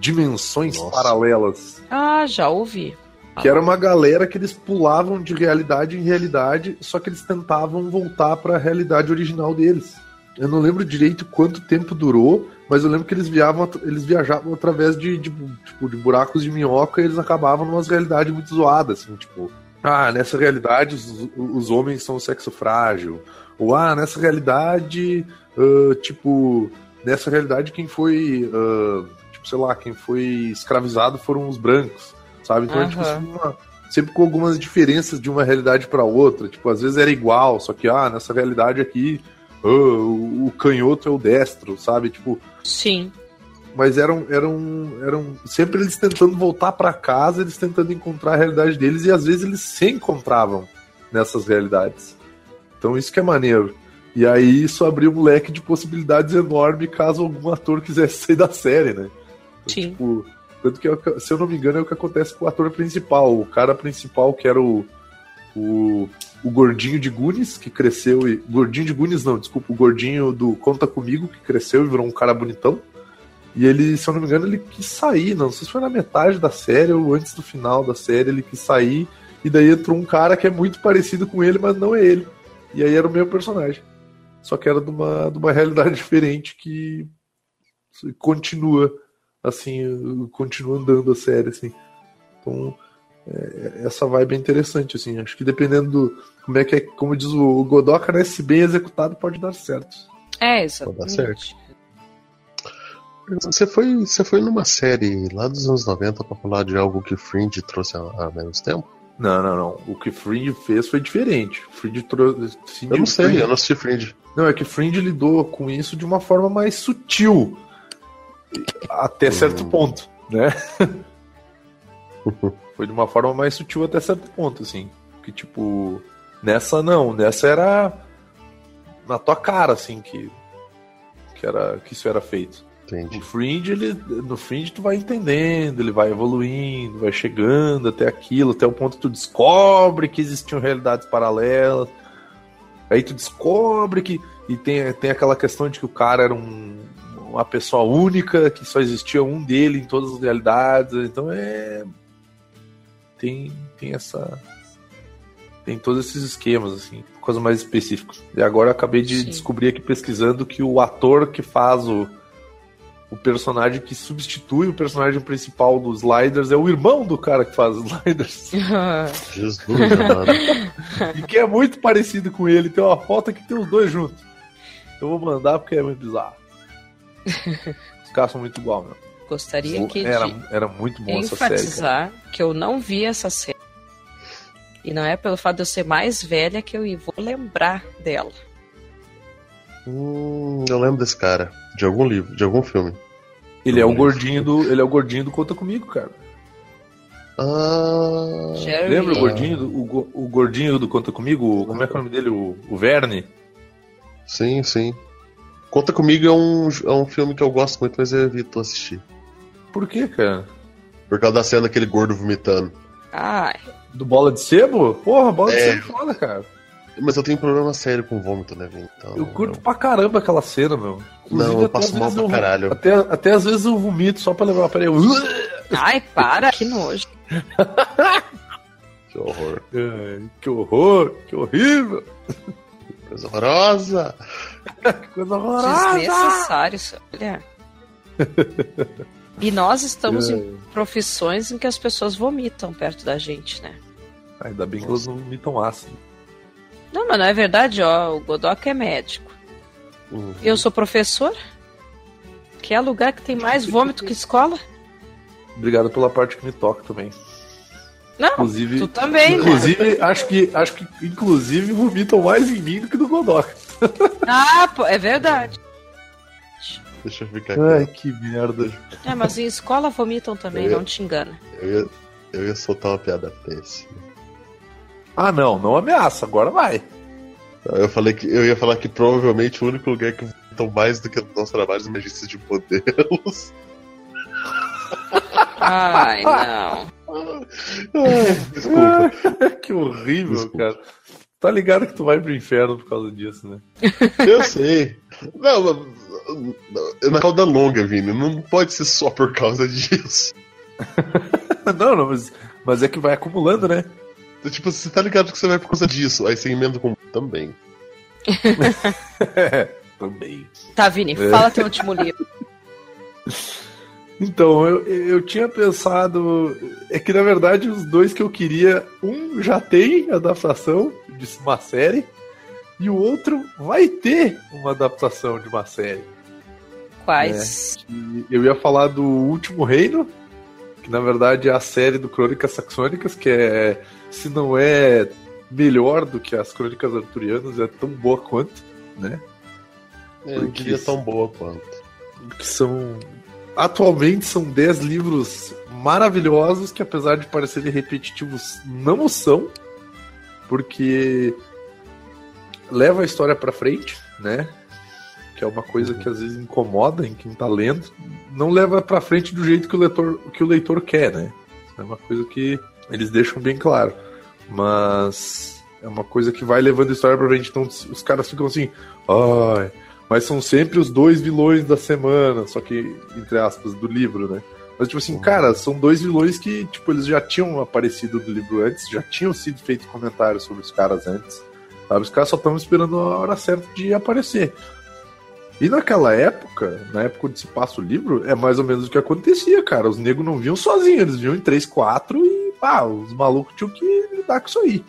Dimensões Nossa. Paralelas. Ah, já ouvi. Que era uma galera que eles pulavam de realidade em realidade, só que eles tentavam voltar para a realidade original deles. Eu não lembro direito quanto tempo durou, mas eu lembro que eles viajavam, eles viajavam através de, de, tipo, de buracos de minhoca e eles acabavam numa realidades muito zoadas, assim, tipo, ah, nessa realidade os, os homens são sexo frágil. Ou ah, nessa realidade, ah, tipo, nessa realidade quem foi, ah, tipo, sei lá, quem foi escravizado foram os brancos, sabe? Então é tipo assim, uma- sempre com algumas diferenças de uma realidade para outra. Tipo, às vezes era igual, só que ah, nessa realidade aqui, ah, o, canhoto é o destro, sabe? Tipo, Sim. mas eram, eram, eram sempre eles tentando voltar para casa, eles tentando encontrar a realidade deles e às vezes eles se encontravam nessas realidades. Então isso que é maneiro. E aí isso abriu um leque de possibilidades enorme caso algum ator quisesse sair da série, né? Então, Sim. Tipo, tanto que, é que- se eu não me engano, é o que acontece com o ator principal. O cara principal, que era o, o, o gordinho de Gunis, que cresceu e. Gordinho de Gunis, não, desculpa, o gordinho do Conta Comigo, que cresceu e virou um cara bonitão. E ele, se eu não me engano, ele quis sair, não sei se foi na metade da série ou antes do final da série, ele quis sair. E daí entrou um cara que é muito parecido com ele, mas não é ele. E aí era o meu personagem. Só que era de uma, de uma realidade diferente que continua, assim, continua andando a série, assim. Então, é, essa vibe é interessante, assim. Acho que dependendo do. Como é que é, como diz o Godoka, né? Se bem executado, pode dar certo. É, dar exatamente. certo. Você foi, você foi numa série lá dos anos 90 pra falar de algo que Fringe trouxe há, há menos tempo? Não, não, não. O que Fringe fez foi diferente. Fringe trouxe. Eu não sei, eu não assisti Fringe. Não, é que Fringe lidou com isso de uma forma mais sutil. Até certo Hum. ponto, né? Foi de uma forma mais sutil até certo ponto, assim. Que, tipo, nessa não. Nessa era na tua cara, assim, que, que, era, que isso era feito. Entendi. No Fringe, ele, no Fringe tu vai entendendo, ele vai evoluindo, vai chegando até aquilo, até o ponto que tu descobre que existiam realidades paralelas. Aí tu descobre que. E tem, tem aquela questão de que o cara era um, uma pessoa única, que só existia um dele em todas as realidades. Então é. Tem, tem essa. Tem todos esses esquemas, assim, coisa mais específica. E agora eu acabei de Sim. descobrir aqui pesquisando que o ator que faz o, o personagem que substitui o personagem principal dos Sliders é o irmão do cara que faz os Sliders. Jesus amado. e que é muito parecido com ele. Tem uma foto que tem os dois juntos. Eu vou mandar porque é muito bizarro. Os caras são muito igual, meu. Gostaria aqui Era, de era muito bom essa série. enfatizar que eu não vi essa série. E não é pelo fato de eu ser mais velha que eu vou lembrar dela. Hum, eu lembro desse cara. De algum livro, de algum filme. Ele é o gordinho do. Ele é o gordinho do Conta Comigo, cara. Ah. Lembra o gordinho do, o, o gordinho do Conta Comigo? Como é que é o nome dele? O, o Verne? Sim, sim. Conta comigo é um, é um filme que eu gosto muito, mas eu evito assistir. Por quê, cara? Por causa da cena daquele gordo vomitando. Ai, Do Bola de Sebo? Porra, Bola de É. Sebo é foda, cara. Mas eu tenho problema sério com vômito, né, Vini? Então, Eu curto pra caramba aquela cena, meu. Inclusive, Não, eu até passo às mal vezes pra eu- caralho. Até, até às vezes eu vomito só pra levar pra ele. ai, para, que nojo. Que horror. Ai, que horror, que horrível. Coisa horrorosa. Que coisa horrorosa. Desnecessário isso. Olha. E nós estamos É. em profissões em que as pessoas vomitam perto da gente, né? Ainda bem que elas não vomitam ácido. Não, mas não é verdade, ó. O Godoc é médico. Uhum. Eu sou professor. Que é lugar que tem mais vômito que escola? Obrigado pela parte que me toca também. Não, Inclusive, tu também, né? inclusive acho que acho que inclusive vomitam mais em mim do que no Godoc. Ah, pô, é verdade. Deixa eu ficar aqui. Ai, que merda. É, mas em escola vomitam também, ia- não te engana. Eu ia, eu ia soltar uma piada péssima. Ah, não, não ameaça, agora vai. Eu falei que eu ia falar que provavelmente o único lugar que vomitam mais do que no nosso trabalho é agências de modelos. Ai, não. Desculpa. que horrível, Desculpa. cara. Tá ligado que tu vai pro inferno por causa disso, né? Eu sei. Não, mas- na cauda longa, Vini. Não pode ser só por causa disso. não, não, mas, mas é que vai acumulando, né? Então, tipo, você tá ligado que você vai por causa disso. Aí você emenda com também. Também. Tá, Vini, É. fala teu último livro. Então, eu, eu tinha pensado. É que na verdade os dois que eu queria, um já tem adaptação de uma série, e o outro vai ter uma adaptação de uma série. Quais? E eu ia falar do Último Reino, que na verdade é a série do Crônicas Saxônicas, que é, se não é melhor do que as Crônicas Arturianas, é tão boa quanto, né? É, Porque diria tão boa quanto. que são atualmente são 10 livros maravilhosos que apesar de parecerem repetitivos não o são porque leva a história pra frente né que é uma coisa que às vezes incomoda em quem tá lendo não leva pra frente do jeito que o leitor que o leitor quer né é uma coisa que eles deixam bem claro mas é uma coisa que vai levando a história pra frente então os caras ficam assim ai mas são sempre os dois vilões da semana, só que, entre aspas, do livro, né? Mas, tipo assim, cara, são dois vilões que, tipo, eles já tinham aparecido no livro antes, já tinham sido feitos comentários sobre os caras antes, sabe? Os caras só estavam esperando a hora certa de aparecer. E naquela época, na época onde se passa o livro, é mais ou menos o que acontecia, cara. Os negros não vinham sozinhos, eles vinham em 3, 4 e, pá, os malucos tinham que lidar com isso aí.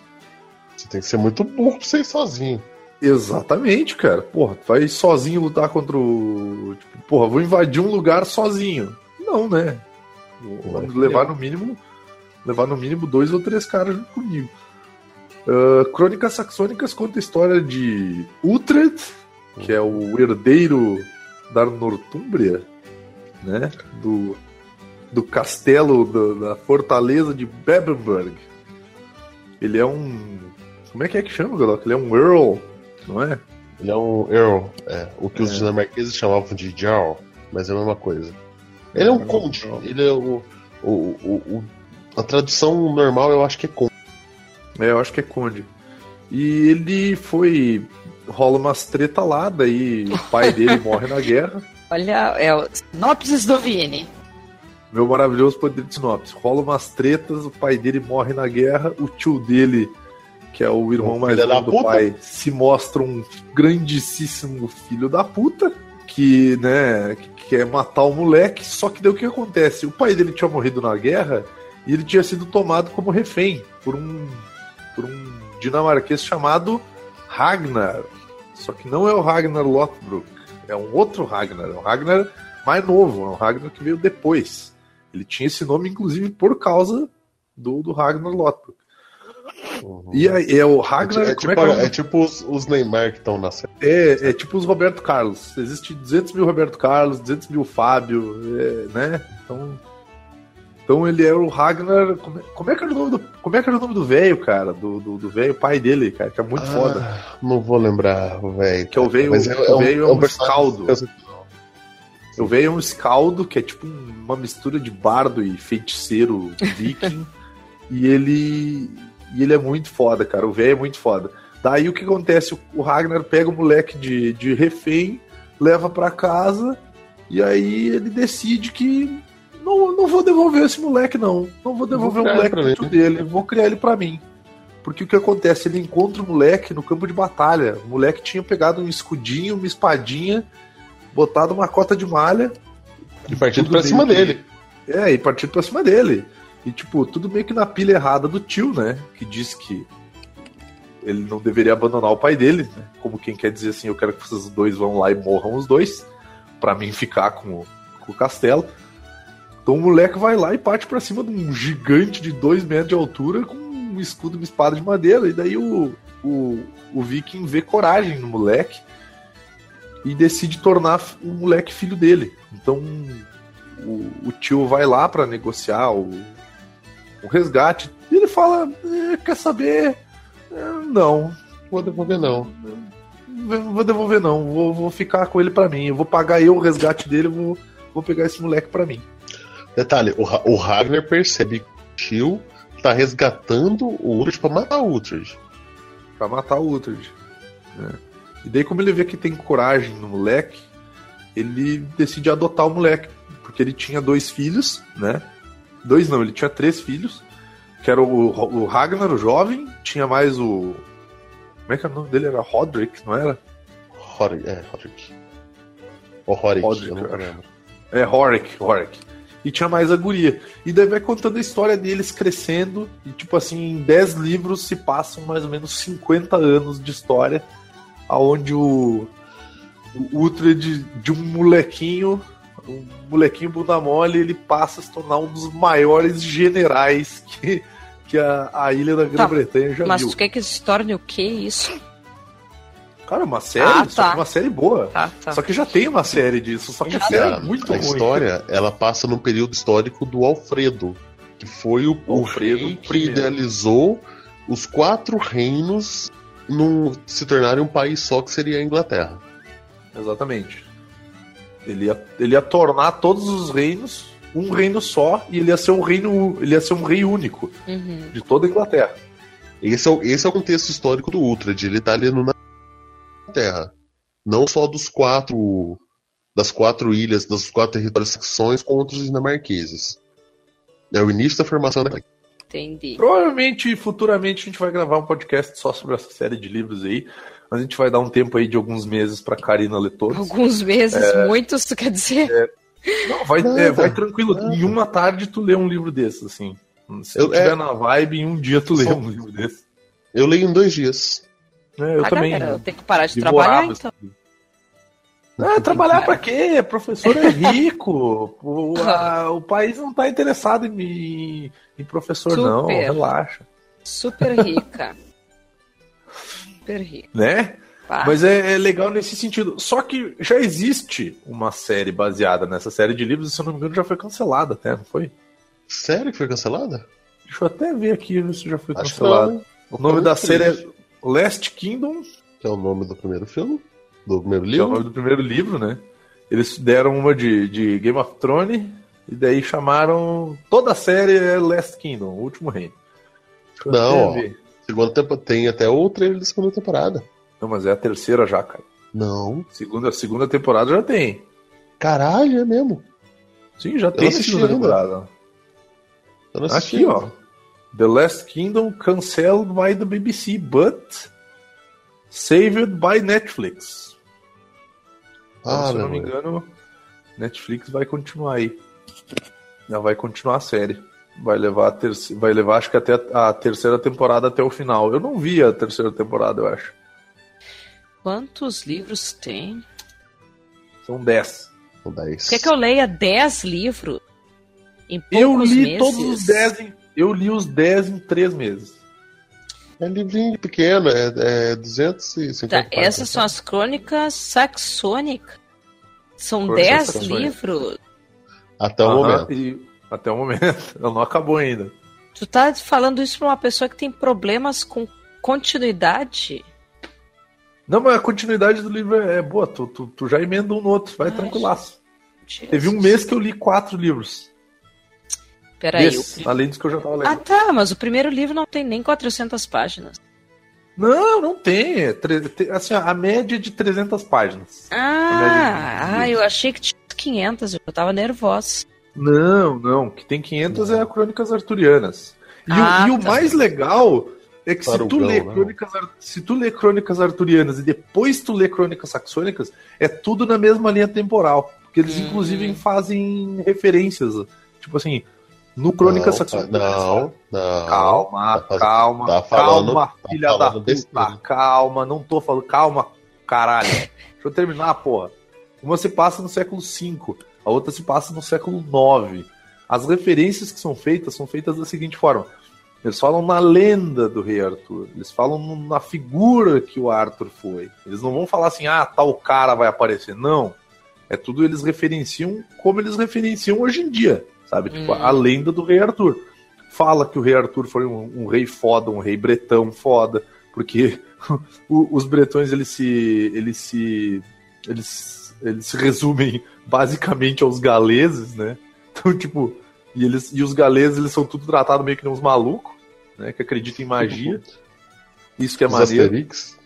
Você tem que ser muito burro pra você ir sozinho. Exatamente, cara. Porra, tu vai sozinho lutar contra o. Tipo, porra, vou invadir um lugar sozinho. Não, né? Vamos levar no mínimo. Levar no mínimo dois ou três caras junto comigo. Ah, Crônicas Saxônicas conta a história de Uhtred, que é o herdeiro da Nortúmbria, né? Do, do castelo da, da fortaleza de Bebenberg. Ele é um. Como é que é que chama, Godok? Ele é um Earl, não é? Ele é um Earl, é, o que os É. dinamarqueses chamavam de Jarl, mas é a mesma coisa. Ele é um É, conde, ele é o, o, o, o- A tradução normal eu acho que é conde. É, eu acho que é Conde. E ele foi. Rola umas treta lá, daí o pai dele morre na guerra. Olha, é o sinopses do Vini. Meu maravilhoso poder de sinopse. Rola umas tretas, o pai dele morre na guerra, o tio dele, que é o irmão Um mais velho do puta. pai, se mostra um grandíssimo filho da puta, que, né, que quer matar o moleque, só que daí o que acontece? O pai dele tinha morrido na guerra e ele tinha sido tomado como refém por um, por um dinamarquês chamado Ragnar. Só que não é o Ragnar Lothbrok. É um outro Ragnar. É um Ragnar mais novo. É um Ragnar que veio depois. Ele tinha esse nome, inclusive, por causa do, do Ragnar Lothbrok. Uhum. E é, é, o Ragnar. É, é tipo, é, é tipo os, os, Neymar que estão na série. É, é tipo os Roberto Carlos. Existe 200 mil Roberto Carlos, 200 mil Fábio, é, né? Então. Então ele era o Ragnar. Como, como, é que era o nome do. Como é que era o nome do velho, cara? Do velho pai dele, cara, que é muito ah, foda. Não vou lembrar o velho. Que é o velho. Mas é, é, um, é um, escaldo. O velho é um escaldo, que é tipo uma mistura de bardo e feiticeiro viking. e ele e ele é muito foda, cara. O velho é muito foda. Daí o que acontece? O Ragnar pega o moleque de, de refém, leva para casa, e aí ele decide que não, não vou devolver esse moleque, não. Não vou devolver vou o moleque dentro dele, vou criar ele para mim. Porque o que acontece? Ele encontra o moleque no campo de batalha. O moleque tinha pegado um escudinho, uma espadinha, botado uma cota de malha. E partido pra cima dele. É, e partido pra cima dele. E, tipo, tudo meio que na pilha errada do tio, né? Que diz que ele não deveria abandonar o pai dele, né? Como quem quer dizer assim, eu quero que vocês dois vão lá e morram os dois, para mim ficar com, com o castelo. Então o moleque vai lá e parte para cima de um gigante de dois metros de altura com um escudo e uma espada de madeira. E daí o, o, o viking vê coragem no moleque e decide tornar o moleque filho dele. Então o, o tio vai lá para negociar o, o resgate. E ele fala: eh, quer saber? Eh, não. Vou devolver não. Vou devolver não. Vou, vou ficar com ele para mim. Eu vou pagar eu o resgate dele, vou, vou pegar esse moleque para mim. Detalhe, o, o Ragnar percebe que o tio tá resgatando o Uhtred pra matar o Uhtred. Pra matar o Uhtred. É. E daí, como ele vê que tem coragem no moleque, ele decide adotar o moleque. Porque ele tinha dois filhos, né? Dois não, ele tinha três filhos. Que era o, o Ragnar, o jovem, tinha mais o. Como é que é o nome dele? Era Roderick, não era? Roderick, é, Roderick. Ou Roderick, eu não lembro. É, Horik, Horik. E tinha mais a guria. E daí vai contando a história deles crescendo. E, tipo assim, em 10 livros se passam mais ou menos 50 anos de história. Aonde o, o de, de um molequinho um molequinho bunda mole, ele passa a se tornar um dos maiores generais que, que a, a ilha da Grã-Bretanha tá, já mas viu. Mas tu quer que se torne o que isso? Cara, uma série, ah, tá. só que uma série boa. Tá, tá. Só que já tem uma série disso, só que a série é muito a ruim. A história, ela passa num período histórico do Alfredo, que foi o, o rei que idealizou os quatro reinos num, se tornarem um país só, que seria a Inglaterra. Exatamente. Ele ia, ele ia tornar todos os reinos um reino só e ele ia ser um reino, ele ia ser um rei único uhum. de toda a Inglaterra. Esse é, o, esse é o contexto histórico do Ultrad. Ele tá ali na Terra. Não só dos quatro. Das quatro ilhas, das quatro territórios secções contra os dinamarqueses. É o início da formação da Entendi. Provavelmente, futuramente, a gente vai gravar um podcast só sobre essa série de livros aí. Mas a gente vai dar um tempo aí de alguns meses pra Karina ler todos. Alguns meses, é... muitos, tu quer dizer? É... Não, vai, é, vai tranquilo. Nada. Em uma tarde tu lê um livro desses, assim. Se eu, tiver é... na vibe, em um dia tu lê Só... um livro desse. Eu leio em dois dias. É, eu ah, também. Galera, eu tenho que parar de trabalhar, então. Ah, trabalhar pra quê? Professor é rico. o, a, o país não tá interessado em, em professor, Super. não. Relaxa. Super rica. super rico. Né? Mas é, é, legal nesse sentido. Só que já existe uma série baseada nessa série de livros, e se eu não me engano, já foi cancelada até, não foi? Sério que foi cancelada? Deixa eu até ver aqui se já foi Acho cancelada. O nome da série é Last Kingdom. Que é o nome do primeiro filme? Do primeiro livro? Que é o nome do primeiro livro, né? Eles deram uma de, de Game of Thrones e daí chamaram. Toda a série é Last Kingdom, o último reino. Não, ó, Segunda temporada, tem até o trailer da segunda temporada. Não, mas é a terceira já, cara. Não. Segunda, segunda temporada já tem. Caralho, é mesmo? Sim, já tem a segunda temporada. Aqui, ó. The Last Kingdom canceled by the BBC, but saved by Netflix. Ah, então, se não me engano, Netflix vai continuar aí. Já vai continuar a série. Vai levar, terceira, vai levar acho que até a terceira temporada até o final. Eu não vi a terceira temporada, eu acho. Quantos livros tem? São 10. São 10. Quer que eu leia 10 livros? Em Eu poucos li meses? todos os 10 em, Eu li os 10 em 3 meses. É livrinho pequeno, é, é 250 Tá, páginas. essas são as crônicas saxônicas. São Crônicas 10 saxônicas. livros. Até o Aham, momento. e- até o momento. Ela não acabou ainda. Tu tá falando isso pra uma pessoa que tem problemas com continuidade? Não, mas a continuidade do livro é boa. Tu, tu, tu já emenda um no outro. Vai Ai, tranquilaço. Jesus. Teve um mês que eu li quatro livros. Peraí. Mês, o- além dos que eu já tava lendo. Ah, tá, mas o primeiro livro não tem nem 400 páginas. Não, não tem. É tre- assim, a média é de 300 páginas. Ah, ah, eu achei que tinha 500, eu tava nervosa. Não, não. Que tem 500 é a Crônicas Arturianas. E, o- Ah, e o, tá. mais legal é que se tu, lê né? crônicas, Ar- se tu lê Crônicas Arturianas e depois tu lê Crônicas Saxônicas, é tudo na mesma linha temporal. Porque eles, Hum. inclusive, fazem referências. Tipo assim, no Crônicas não, Saxônicas. Não, não. Calma, Tá calma, tá falando- calma, tá filha da puta. Calma, não tô falando. Calma, caralho. Deixa eu terminar, porra. Uma se passa no século V, a outra se passa no século IX. As referências que são feitas são feitas da seguinte forma: eles falam na lenda do rei Arthur, eles falam na figura que o Arthur foi. Eles não vão falar assim, ah, tal cara vai aparecer. Não. É tudo eles referenciam como eles referenciam hoje em dia, sabe? Tipo, Hum. a lenda do rei Arthur. Fala que o rei Arthur foi um, um rei foda, um rei bretão foda, porque os bretões eles se eles se eles, eles se resumem basicamente aos galeses, né? Então, tipo, e eles e os galeses eles são tudo tratados meio que nem uns malucos, né, que acreditam em magia. Isso que é Os maneiro. Asterix.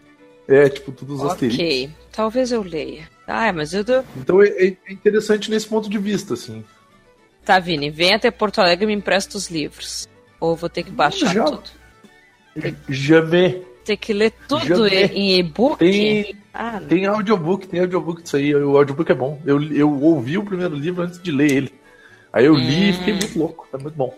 É, tipo, tudo os asteriscos. Ok, talvez eu leia. Ah, mas eu tô... Então é, é interessante nesse ponto de vista, assim. Tá, Vini, vem até Porto Alegre e me empresta os livros. Ou vou ter que baixar Já. tudo. Jamais. Ter que ler tudo Já em e-book? Tem, Ah, tem audiobook, tem audiobook disso aí. O audiobook é bom. Eu, eu ouvi o primeiro livro antes de ler ele. Aí eu li e Hum. fiquei muito louco. É muito bom.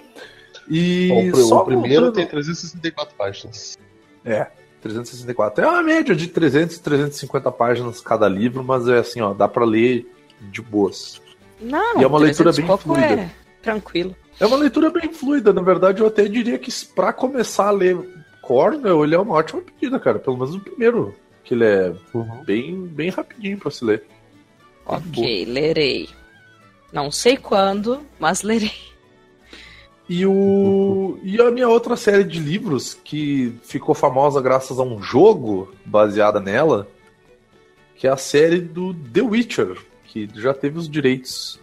E O, pr- só o primeiro voltando- tem 364 páginas. É, 364. É uma média de 300 350 páginas cada livro, mas é assim, ó, dá pra ler de boas. Não, E é uma leitura 300 bem fluida. É tranquilo. É uma leitura bem fluida, na verdade eu até diria que pra começar a ler Cornell, ele é uma ótima pedida, cara. Pelo menos o primeiro, que ele é Uhum. bem, bem rapidinho pra se ler. Ok, lerei. Não sei quando, mas lerei. E, o... e a minha outra série de livros, que ficou famosa graças a um jogo baseada nela, que é a série do The Witcher, que já teve os direitos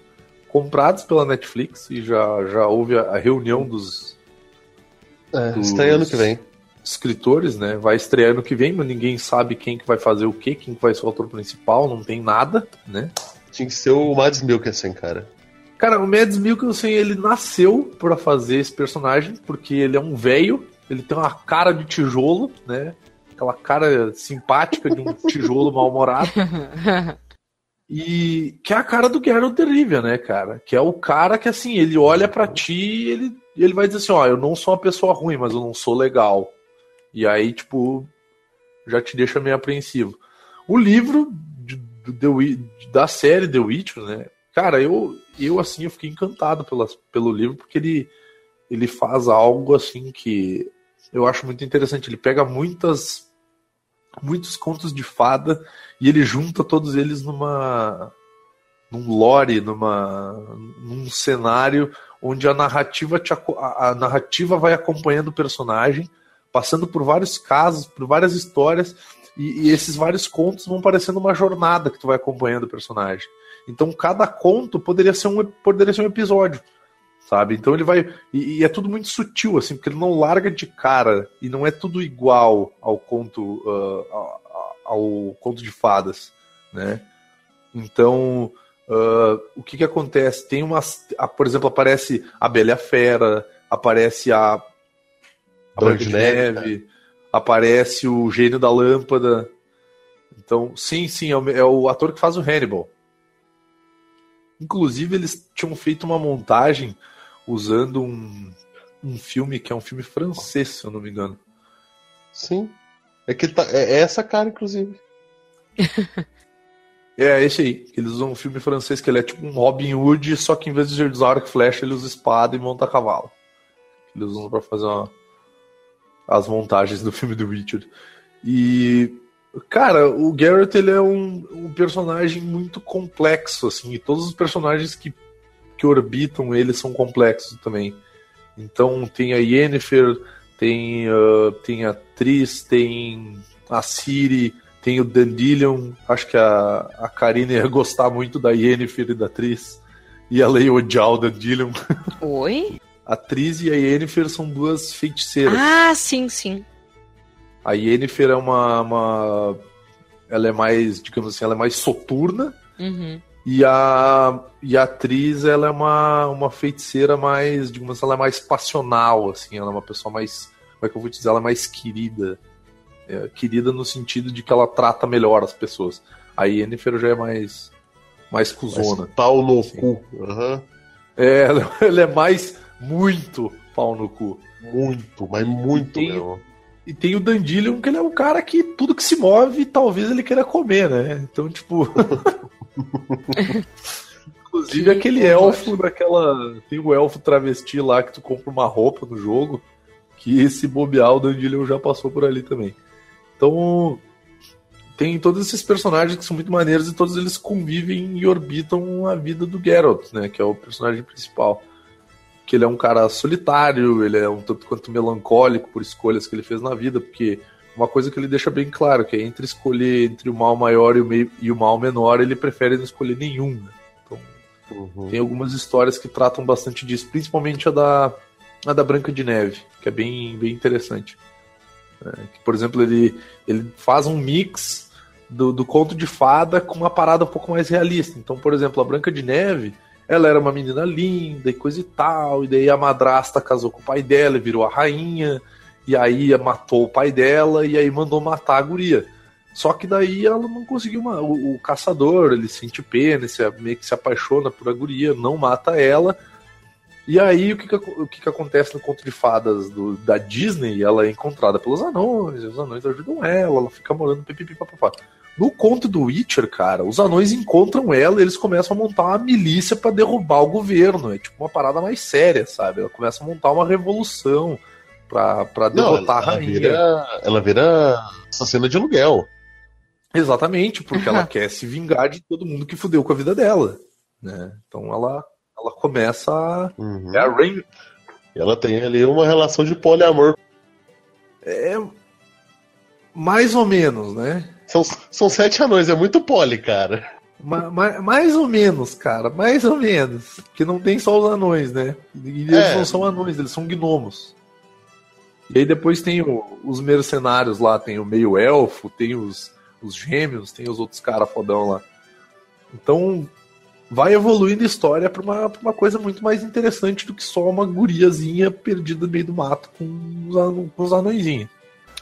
comprados pela Netflix e já, já houve a reunião dos É, Dos- estreia ano que vem. escritores, né? Vai estrear ano que vem, mas ninguém sabe quem que vai fazer o quê, quem que vai ser o autor principal, não tem nada, né? Tinha que ser o Mads Mikkelsen, cara. Cara, o Mads Mikkelsen, ele nasceu pra fazer esse personagem, porque ele é um velho, ele tem uma cara de tijolo, né? Aquela cara simpática de um tijolo mal-humorado. E que é a cara do Geralt de Rivia, né, cara? Que é o cara que, assim, ele olha pra ti e ele, ele vai dizer assim, ó, eu não sou uma pessoa ruim, mas eu não sou legal. E aí, tipo, já te deixa meio apreensivo. O livro de- The Wi- da série The Witcher, né? Cara, eu, eu assim, eu fiquei encantado pela, pelo livro, porque ele, ele faz algo, assim, que eu acho muito interessante. Ele pega muitas muitos contos de fada e ele junta todos eles numa num lore, numa num cenário onde a narrativa te a, a narrativa vai acompanhando o personagem, passando por vários casos, por várias histórias e, e esses vários contos vão parecendo uma jornada que tu vai acompanhando o personagem. Então cada conto poderia ser um poderia ser um episódio sabe? Então ele vai. E, e é tudo muito sutil, assim, porque ele não larga de cara e não é tudo igual ao conto, ah, ao, conto de fadas, né? Então. ah, o que que acontece? Tem umas. a- por exemplo, aparece a Bela a Fera, aparece a. A Branca de de Neve, Neve, aparece o Gênio da Lâmpada. Então, sim, sim, é o, é o ator que faz o Hannibal. Inclusive, eles tinham feito uma montagem usando um, um filme que é um filme francês, se eu não me engano. Sim. É que tá, é essa cara, inclusive. é, esse aí. Eles usam um filme francês que ele é tipo um Robin Hood, só que em vez de usar arco e flecha, ele usa espada e monta cavalo. Eles usam pra fazer uma... as montagens do filme do Richard. E Cara, o Garrett ele é um, um, personagem muito complexo, assim, e todos os personagens que, que orbitam ele são complexos também. Então tem a Yennefer, tem, uh, tem a atriz, tem a Siri, tem o Dandelion. Acho que a, a Karine ia gostar muito da Yennefer e da atriz. E ela ia odiar o Dandelion. Oi? A atriz e a Yennefer são duas feiticeiras. Ah, sim, sim. A Yennefer é uma, uma, Ela é mais, digamos assim, ela é mais soturna. Uhum. E a, e a atriz, ela é uma, uma feiticeira mais, digamos assim, ela é mais passional, assim, ela é uma pessoa mais, como é que eu vou dizer, ela é mais querida. É, querida no sentido de que ela trata melhor as pessoas. A Yennefer já é mais, mais cuzona. Mais pau no assim. cu. Uhum. É, ela é mais, muito pau no cu. Muito, mas muito e tem, mesmo. E tem o Dandelion, que ele é um cara que tudo que se move, talvez ele queira comer, né? Então, tipo. Inclusive aquele elfo daquela. Tem o elfo travesti lá que tu compra uma roupa no jogo. Que esse bobear, o Dandelion já passou por ali também. Então. Tem todos esses personagens que são muito maneiros e todos eles convivem e orbitam a vida do Geralt, né? Que é o personagem principal que ele é um cara solitário, ele é um tanto quanto melancólico por escolhas que ele fez na vida, porque uma coisa que ele deixa bem claro, que é entre escolher entre o mal maior e o, meio, e o mal menor, ele prefere não escolher nenhum. Né? Então, uhum. tem algumas histórias que tratam bastante disso, principalmente a da, a da Branca de Neve, que é bem, bem interessante. É, que, por exemplo, ele, ele faz um mix do, do conto de fada com uma parada um pouco mais realista. Então, por exemplo, a Branca de Neve ela era uma menina linda e coisa e tal, e daí a madrasta casou com o pai dela e virou a rainha, e aí matou o pai dela e aí mandou matar a guria. Só que daí ela não conseguiu. Uma, o, o, caçador, ele sente pena, ele meio que se apaixona por a guria, não mata ela. E aí o que, que, o que, que acontece no conto de fadas do, da Disney? Ela é encontrada pelos anões, os anões ajudam ela, ela fica morando pipipi papapá. No conto do Witcher, cara, os anões encontram ela e eles começam a montar uma milícia para derrubar o governo. É tipo uma parada mais séria, sabe? Ela começa a montar uma revolução pra, pra derrotar Não, ela, a rainha. Ela vira, ela vira assassina de aluguel. Exatamente, porque ela quer se vingar de todo mundo que fudeu com a vida dela. Né? Então ela, ela começa a. Uhum. É a Rain. Ela tem ali uma relação de poliamor. É. Mais ou menos, né? São, são sete anões, é muito pole, cara. Ma, ma, mais ou menos, cara, mais ou menos. Porque não tem só os anões, né? E eles é. não são anões, eles são gnomos. E aí depois tem o, os mercenários lá, tem o meio elfo, tem os, os gêmeos, tem os outros caras fodão lá. Então vai evoluindo a história pra uma, pra uma coisa muito mais interessante do que só uma guriazinha perdida no meio do mato com os, com os anõezinhos.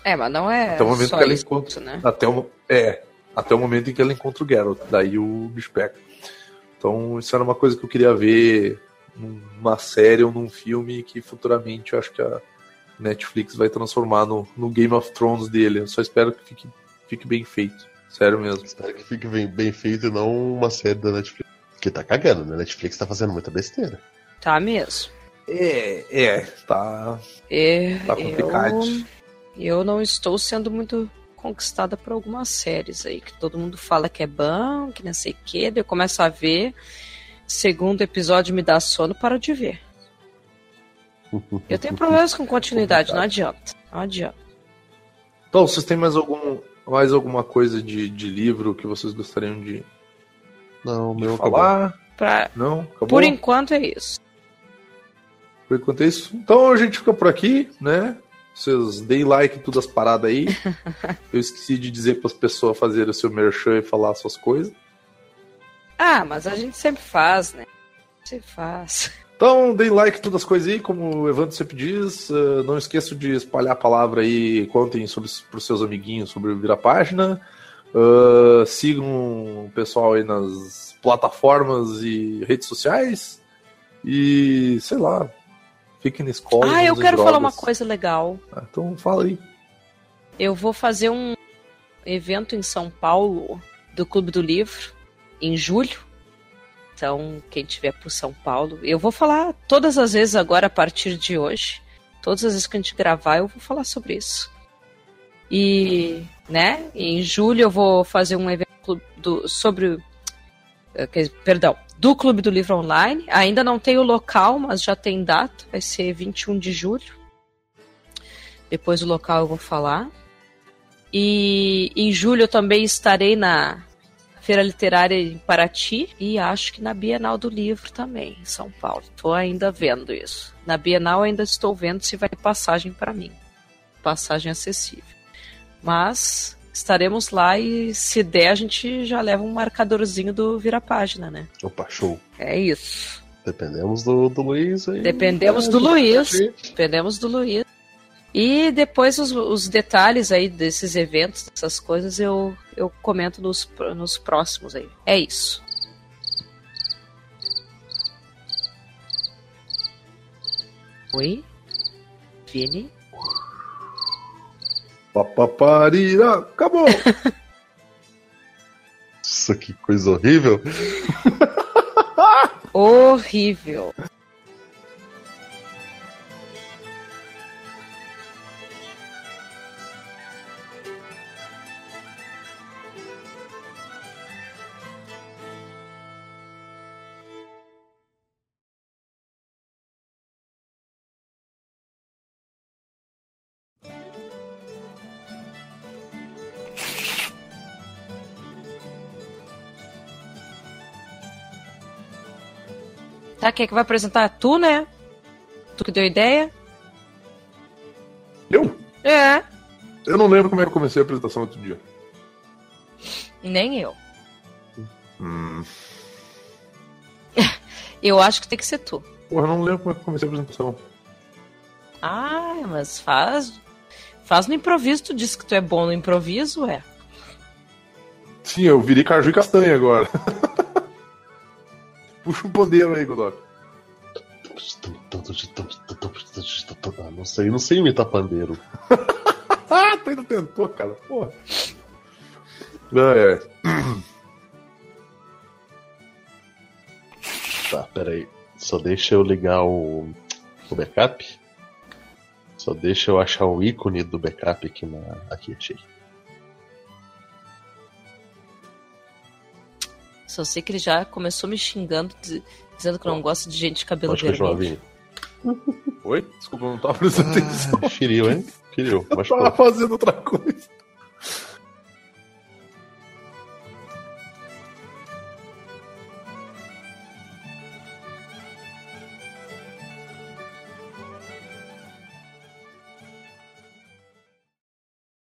É, mas não é até o momento que ela encontra, né? Até o, é, até o momento em que ela encontra o Geralt, daí o bicho pega. Então isso era uma coisa que eu queria ver numa série ou num filme que futuramente eu acho que a Netflix vai transformar no, no Game of Thrones dele. Eu só espero que fique, fique bem feito. Sério mesmo. Espero que fique bem, bem feito e não uma série da Netflix. Que tá cagando, né? Netflix tá fazendo muita besteira. Tá mesmo. É, é, tá. É, tá complicado. Eu eu não estou sendo muito conquistada por algumas séries aí, que todo mundo fala que é bom, que não sei o quê, daí eu começo a ver, segundo episódio me dá sono, para de ver. Eu tenho problemas com continuidade, não adianta, não adianta. Então, vocês têm mais algum mais alguma coisa de, de livro que vocês gostariam de, não, meu falar? Pra... Não, acabou? Por enquanto é isso. Por enquanto é isso. Então a gente fica por aqui, né? Vocês deem like em todas as paradas aí. Eu esqueci de dizer para as pessoas fazerem o seu merchan e falar suas coisas. Ah, mas a gente sempre faz, né? Sempre faz. Então, deem like em todas as coisas aí, como o Evandro sempre diz. Uh, não esqueçam de espalhar a palavra aí, contem sobre, os seus amiguinhos sobre o Vira Página. Uh, sigam o pessoal aí nas plataformas e redes sociais. E, sei lá, Fique na escola. Ah, eu quero drogas. falar uma coisa legal. Ah, então fala aí. Eu vou fazer um, evento em São Paulo do Clube do Livro em julho. Então, quem tiver por São Paulo, eu vou falar todas as vezes agora a partir de hoje. Todas as vezes que a gente gravar, eu vou falar sobre isso. E, né, em julho eu vou fazer um evento do, sobre. Eh, perdão, do Clube do Livro Online. Ainda não tem o local, mas já tem data. Vai ser 21 de julho. Depois o local eu vou falar. E em julho eu também estarei na Feira Literária em Paraty e acho que na Bienal do Livro também, em São Paulo. Estou ainda vendo isso. Na Bienal ainda estou vendo se vai passagem para mim. Passagem acessível. Mas estaremos lá e se der a gente já leva um marcadorzinho do vira-página, né? Opa, show. É isso. Dependemos do, do Luiz aí. Dependemos do Luiz. Dependemos do Luiz. E depois os, os, detalhes aí desses eventos, dessas coisas, eu, eu comento nos, nos próximos aí. É isso. Oi? Vini? Papaparira, acabou! Nossa, que coisa horrível! horrível! Tá, quem é que vai apresentar? Tu, né? Tu que deu ideia? Eu? É. Eu não lembro como é que eu comecei a apresentação outro dia. Nem eu. Hum. eu acho que tem que ser tu. Porra, eu não lembro como é que eu comecei a apresentação. Ah, mas faz. Faz no improviso, tu disse que tu é bom no improviso, é. Sim, eu virei caju e castanha agora. Puxa um pandeiro aí, Godok. Ah, não sei, não sei imitar pandeiro. ah, ainda tentou, cara. Porra. É, é. Tá, peraí. Só deixa eu ligar o, o backup. Só deixa eu achar o ícone do backup aqui na. Aqui, achei. Só sei que ele já começou me xingando, dizendo que não gosta de gente de cabelo Pode vermelho. Oi? Desculpa, eu não tava prestando ah, atenção. Xiriu, hein? Xiriu. Eu tava fazendo outra coisa.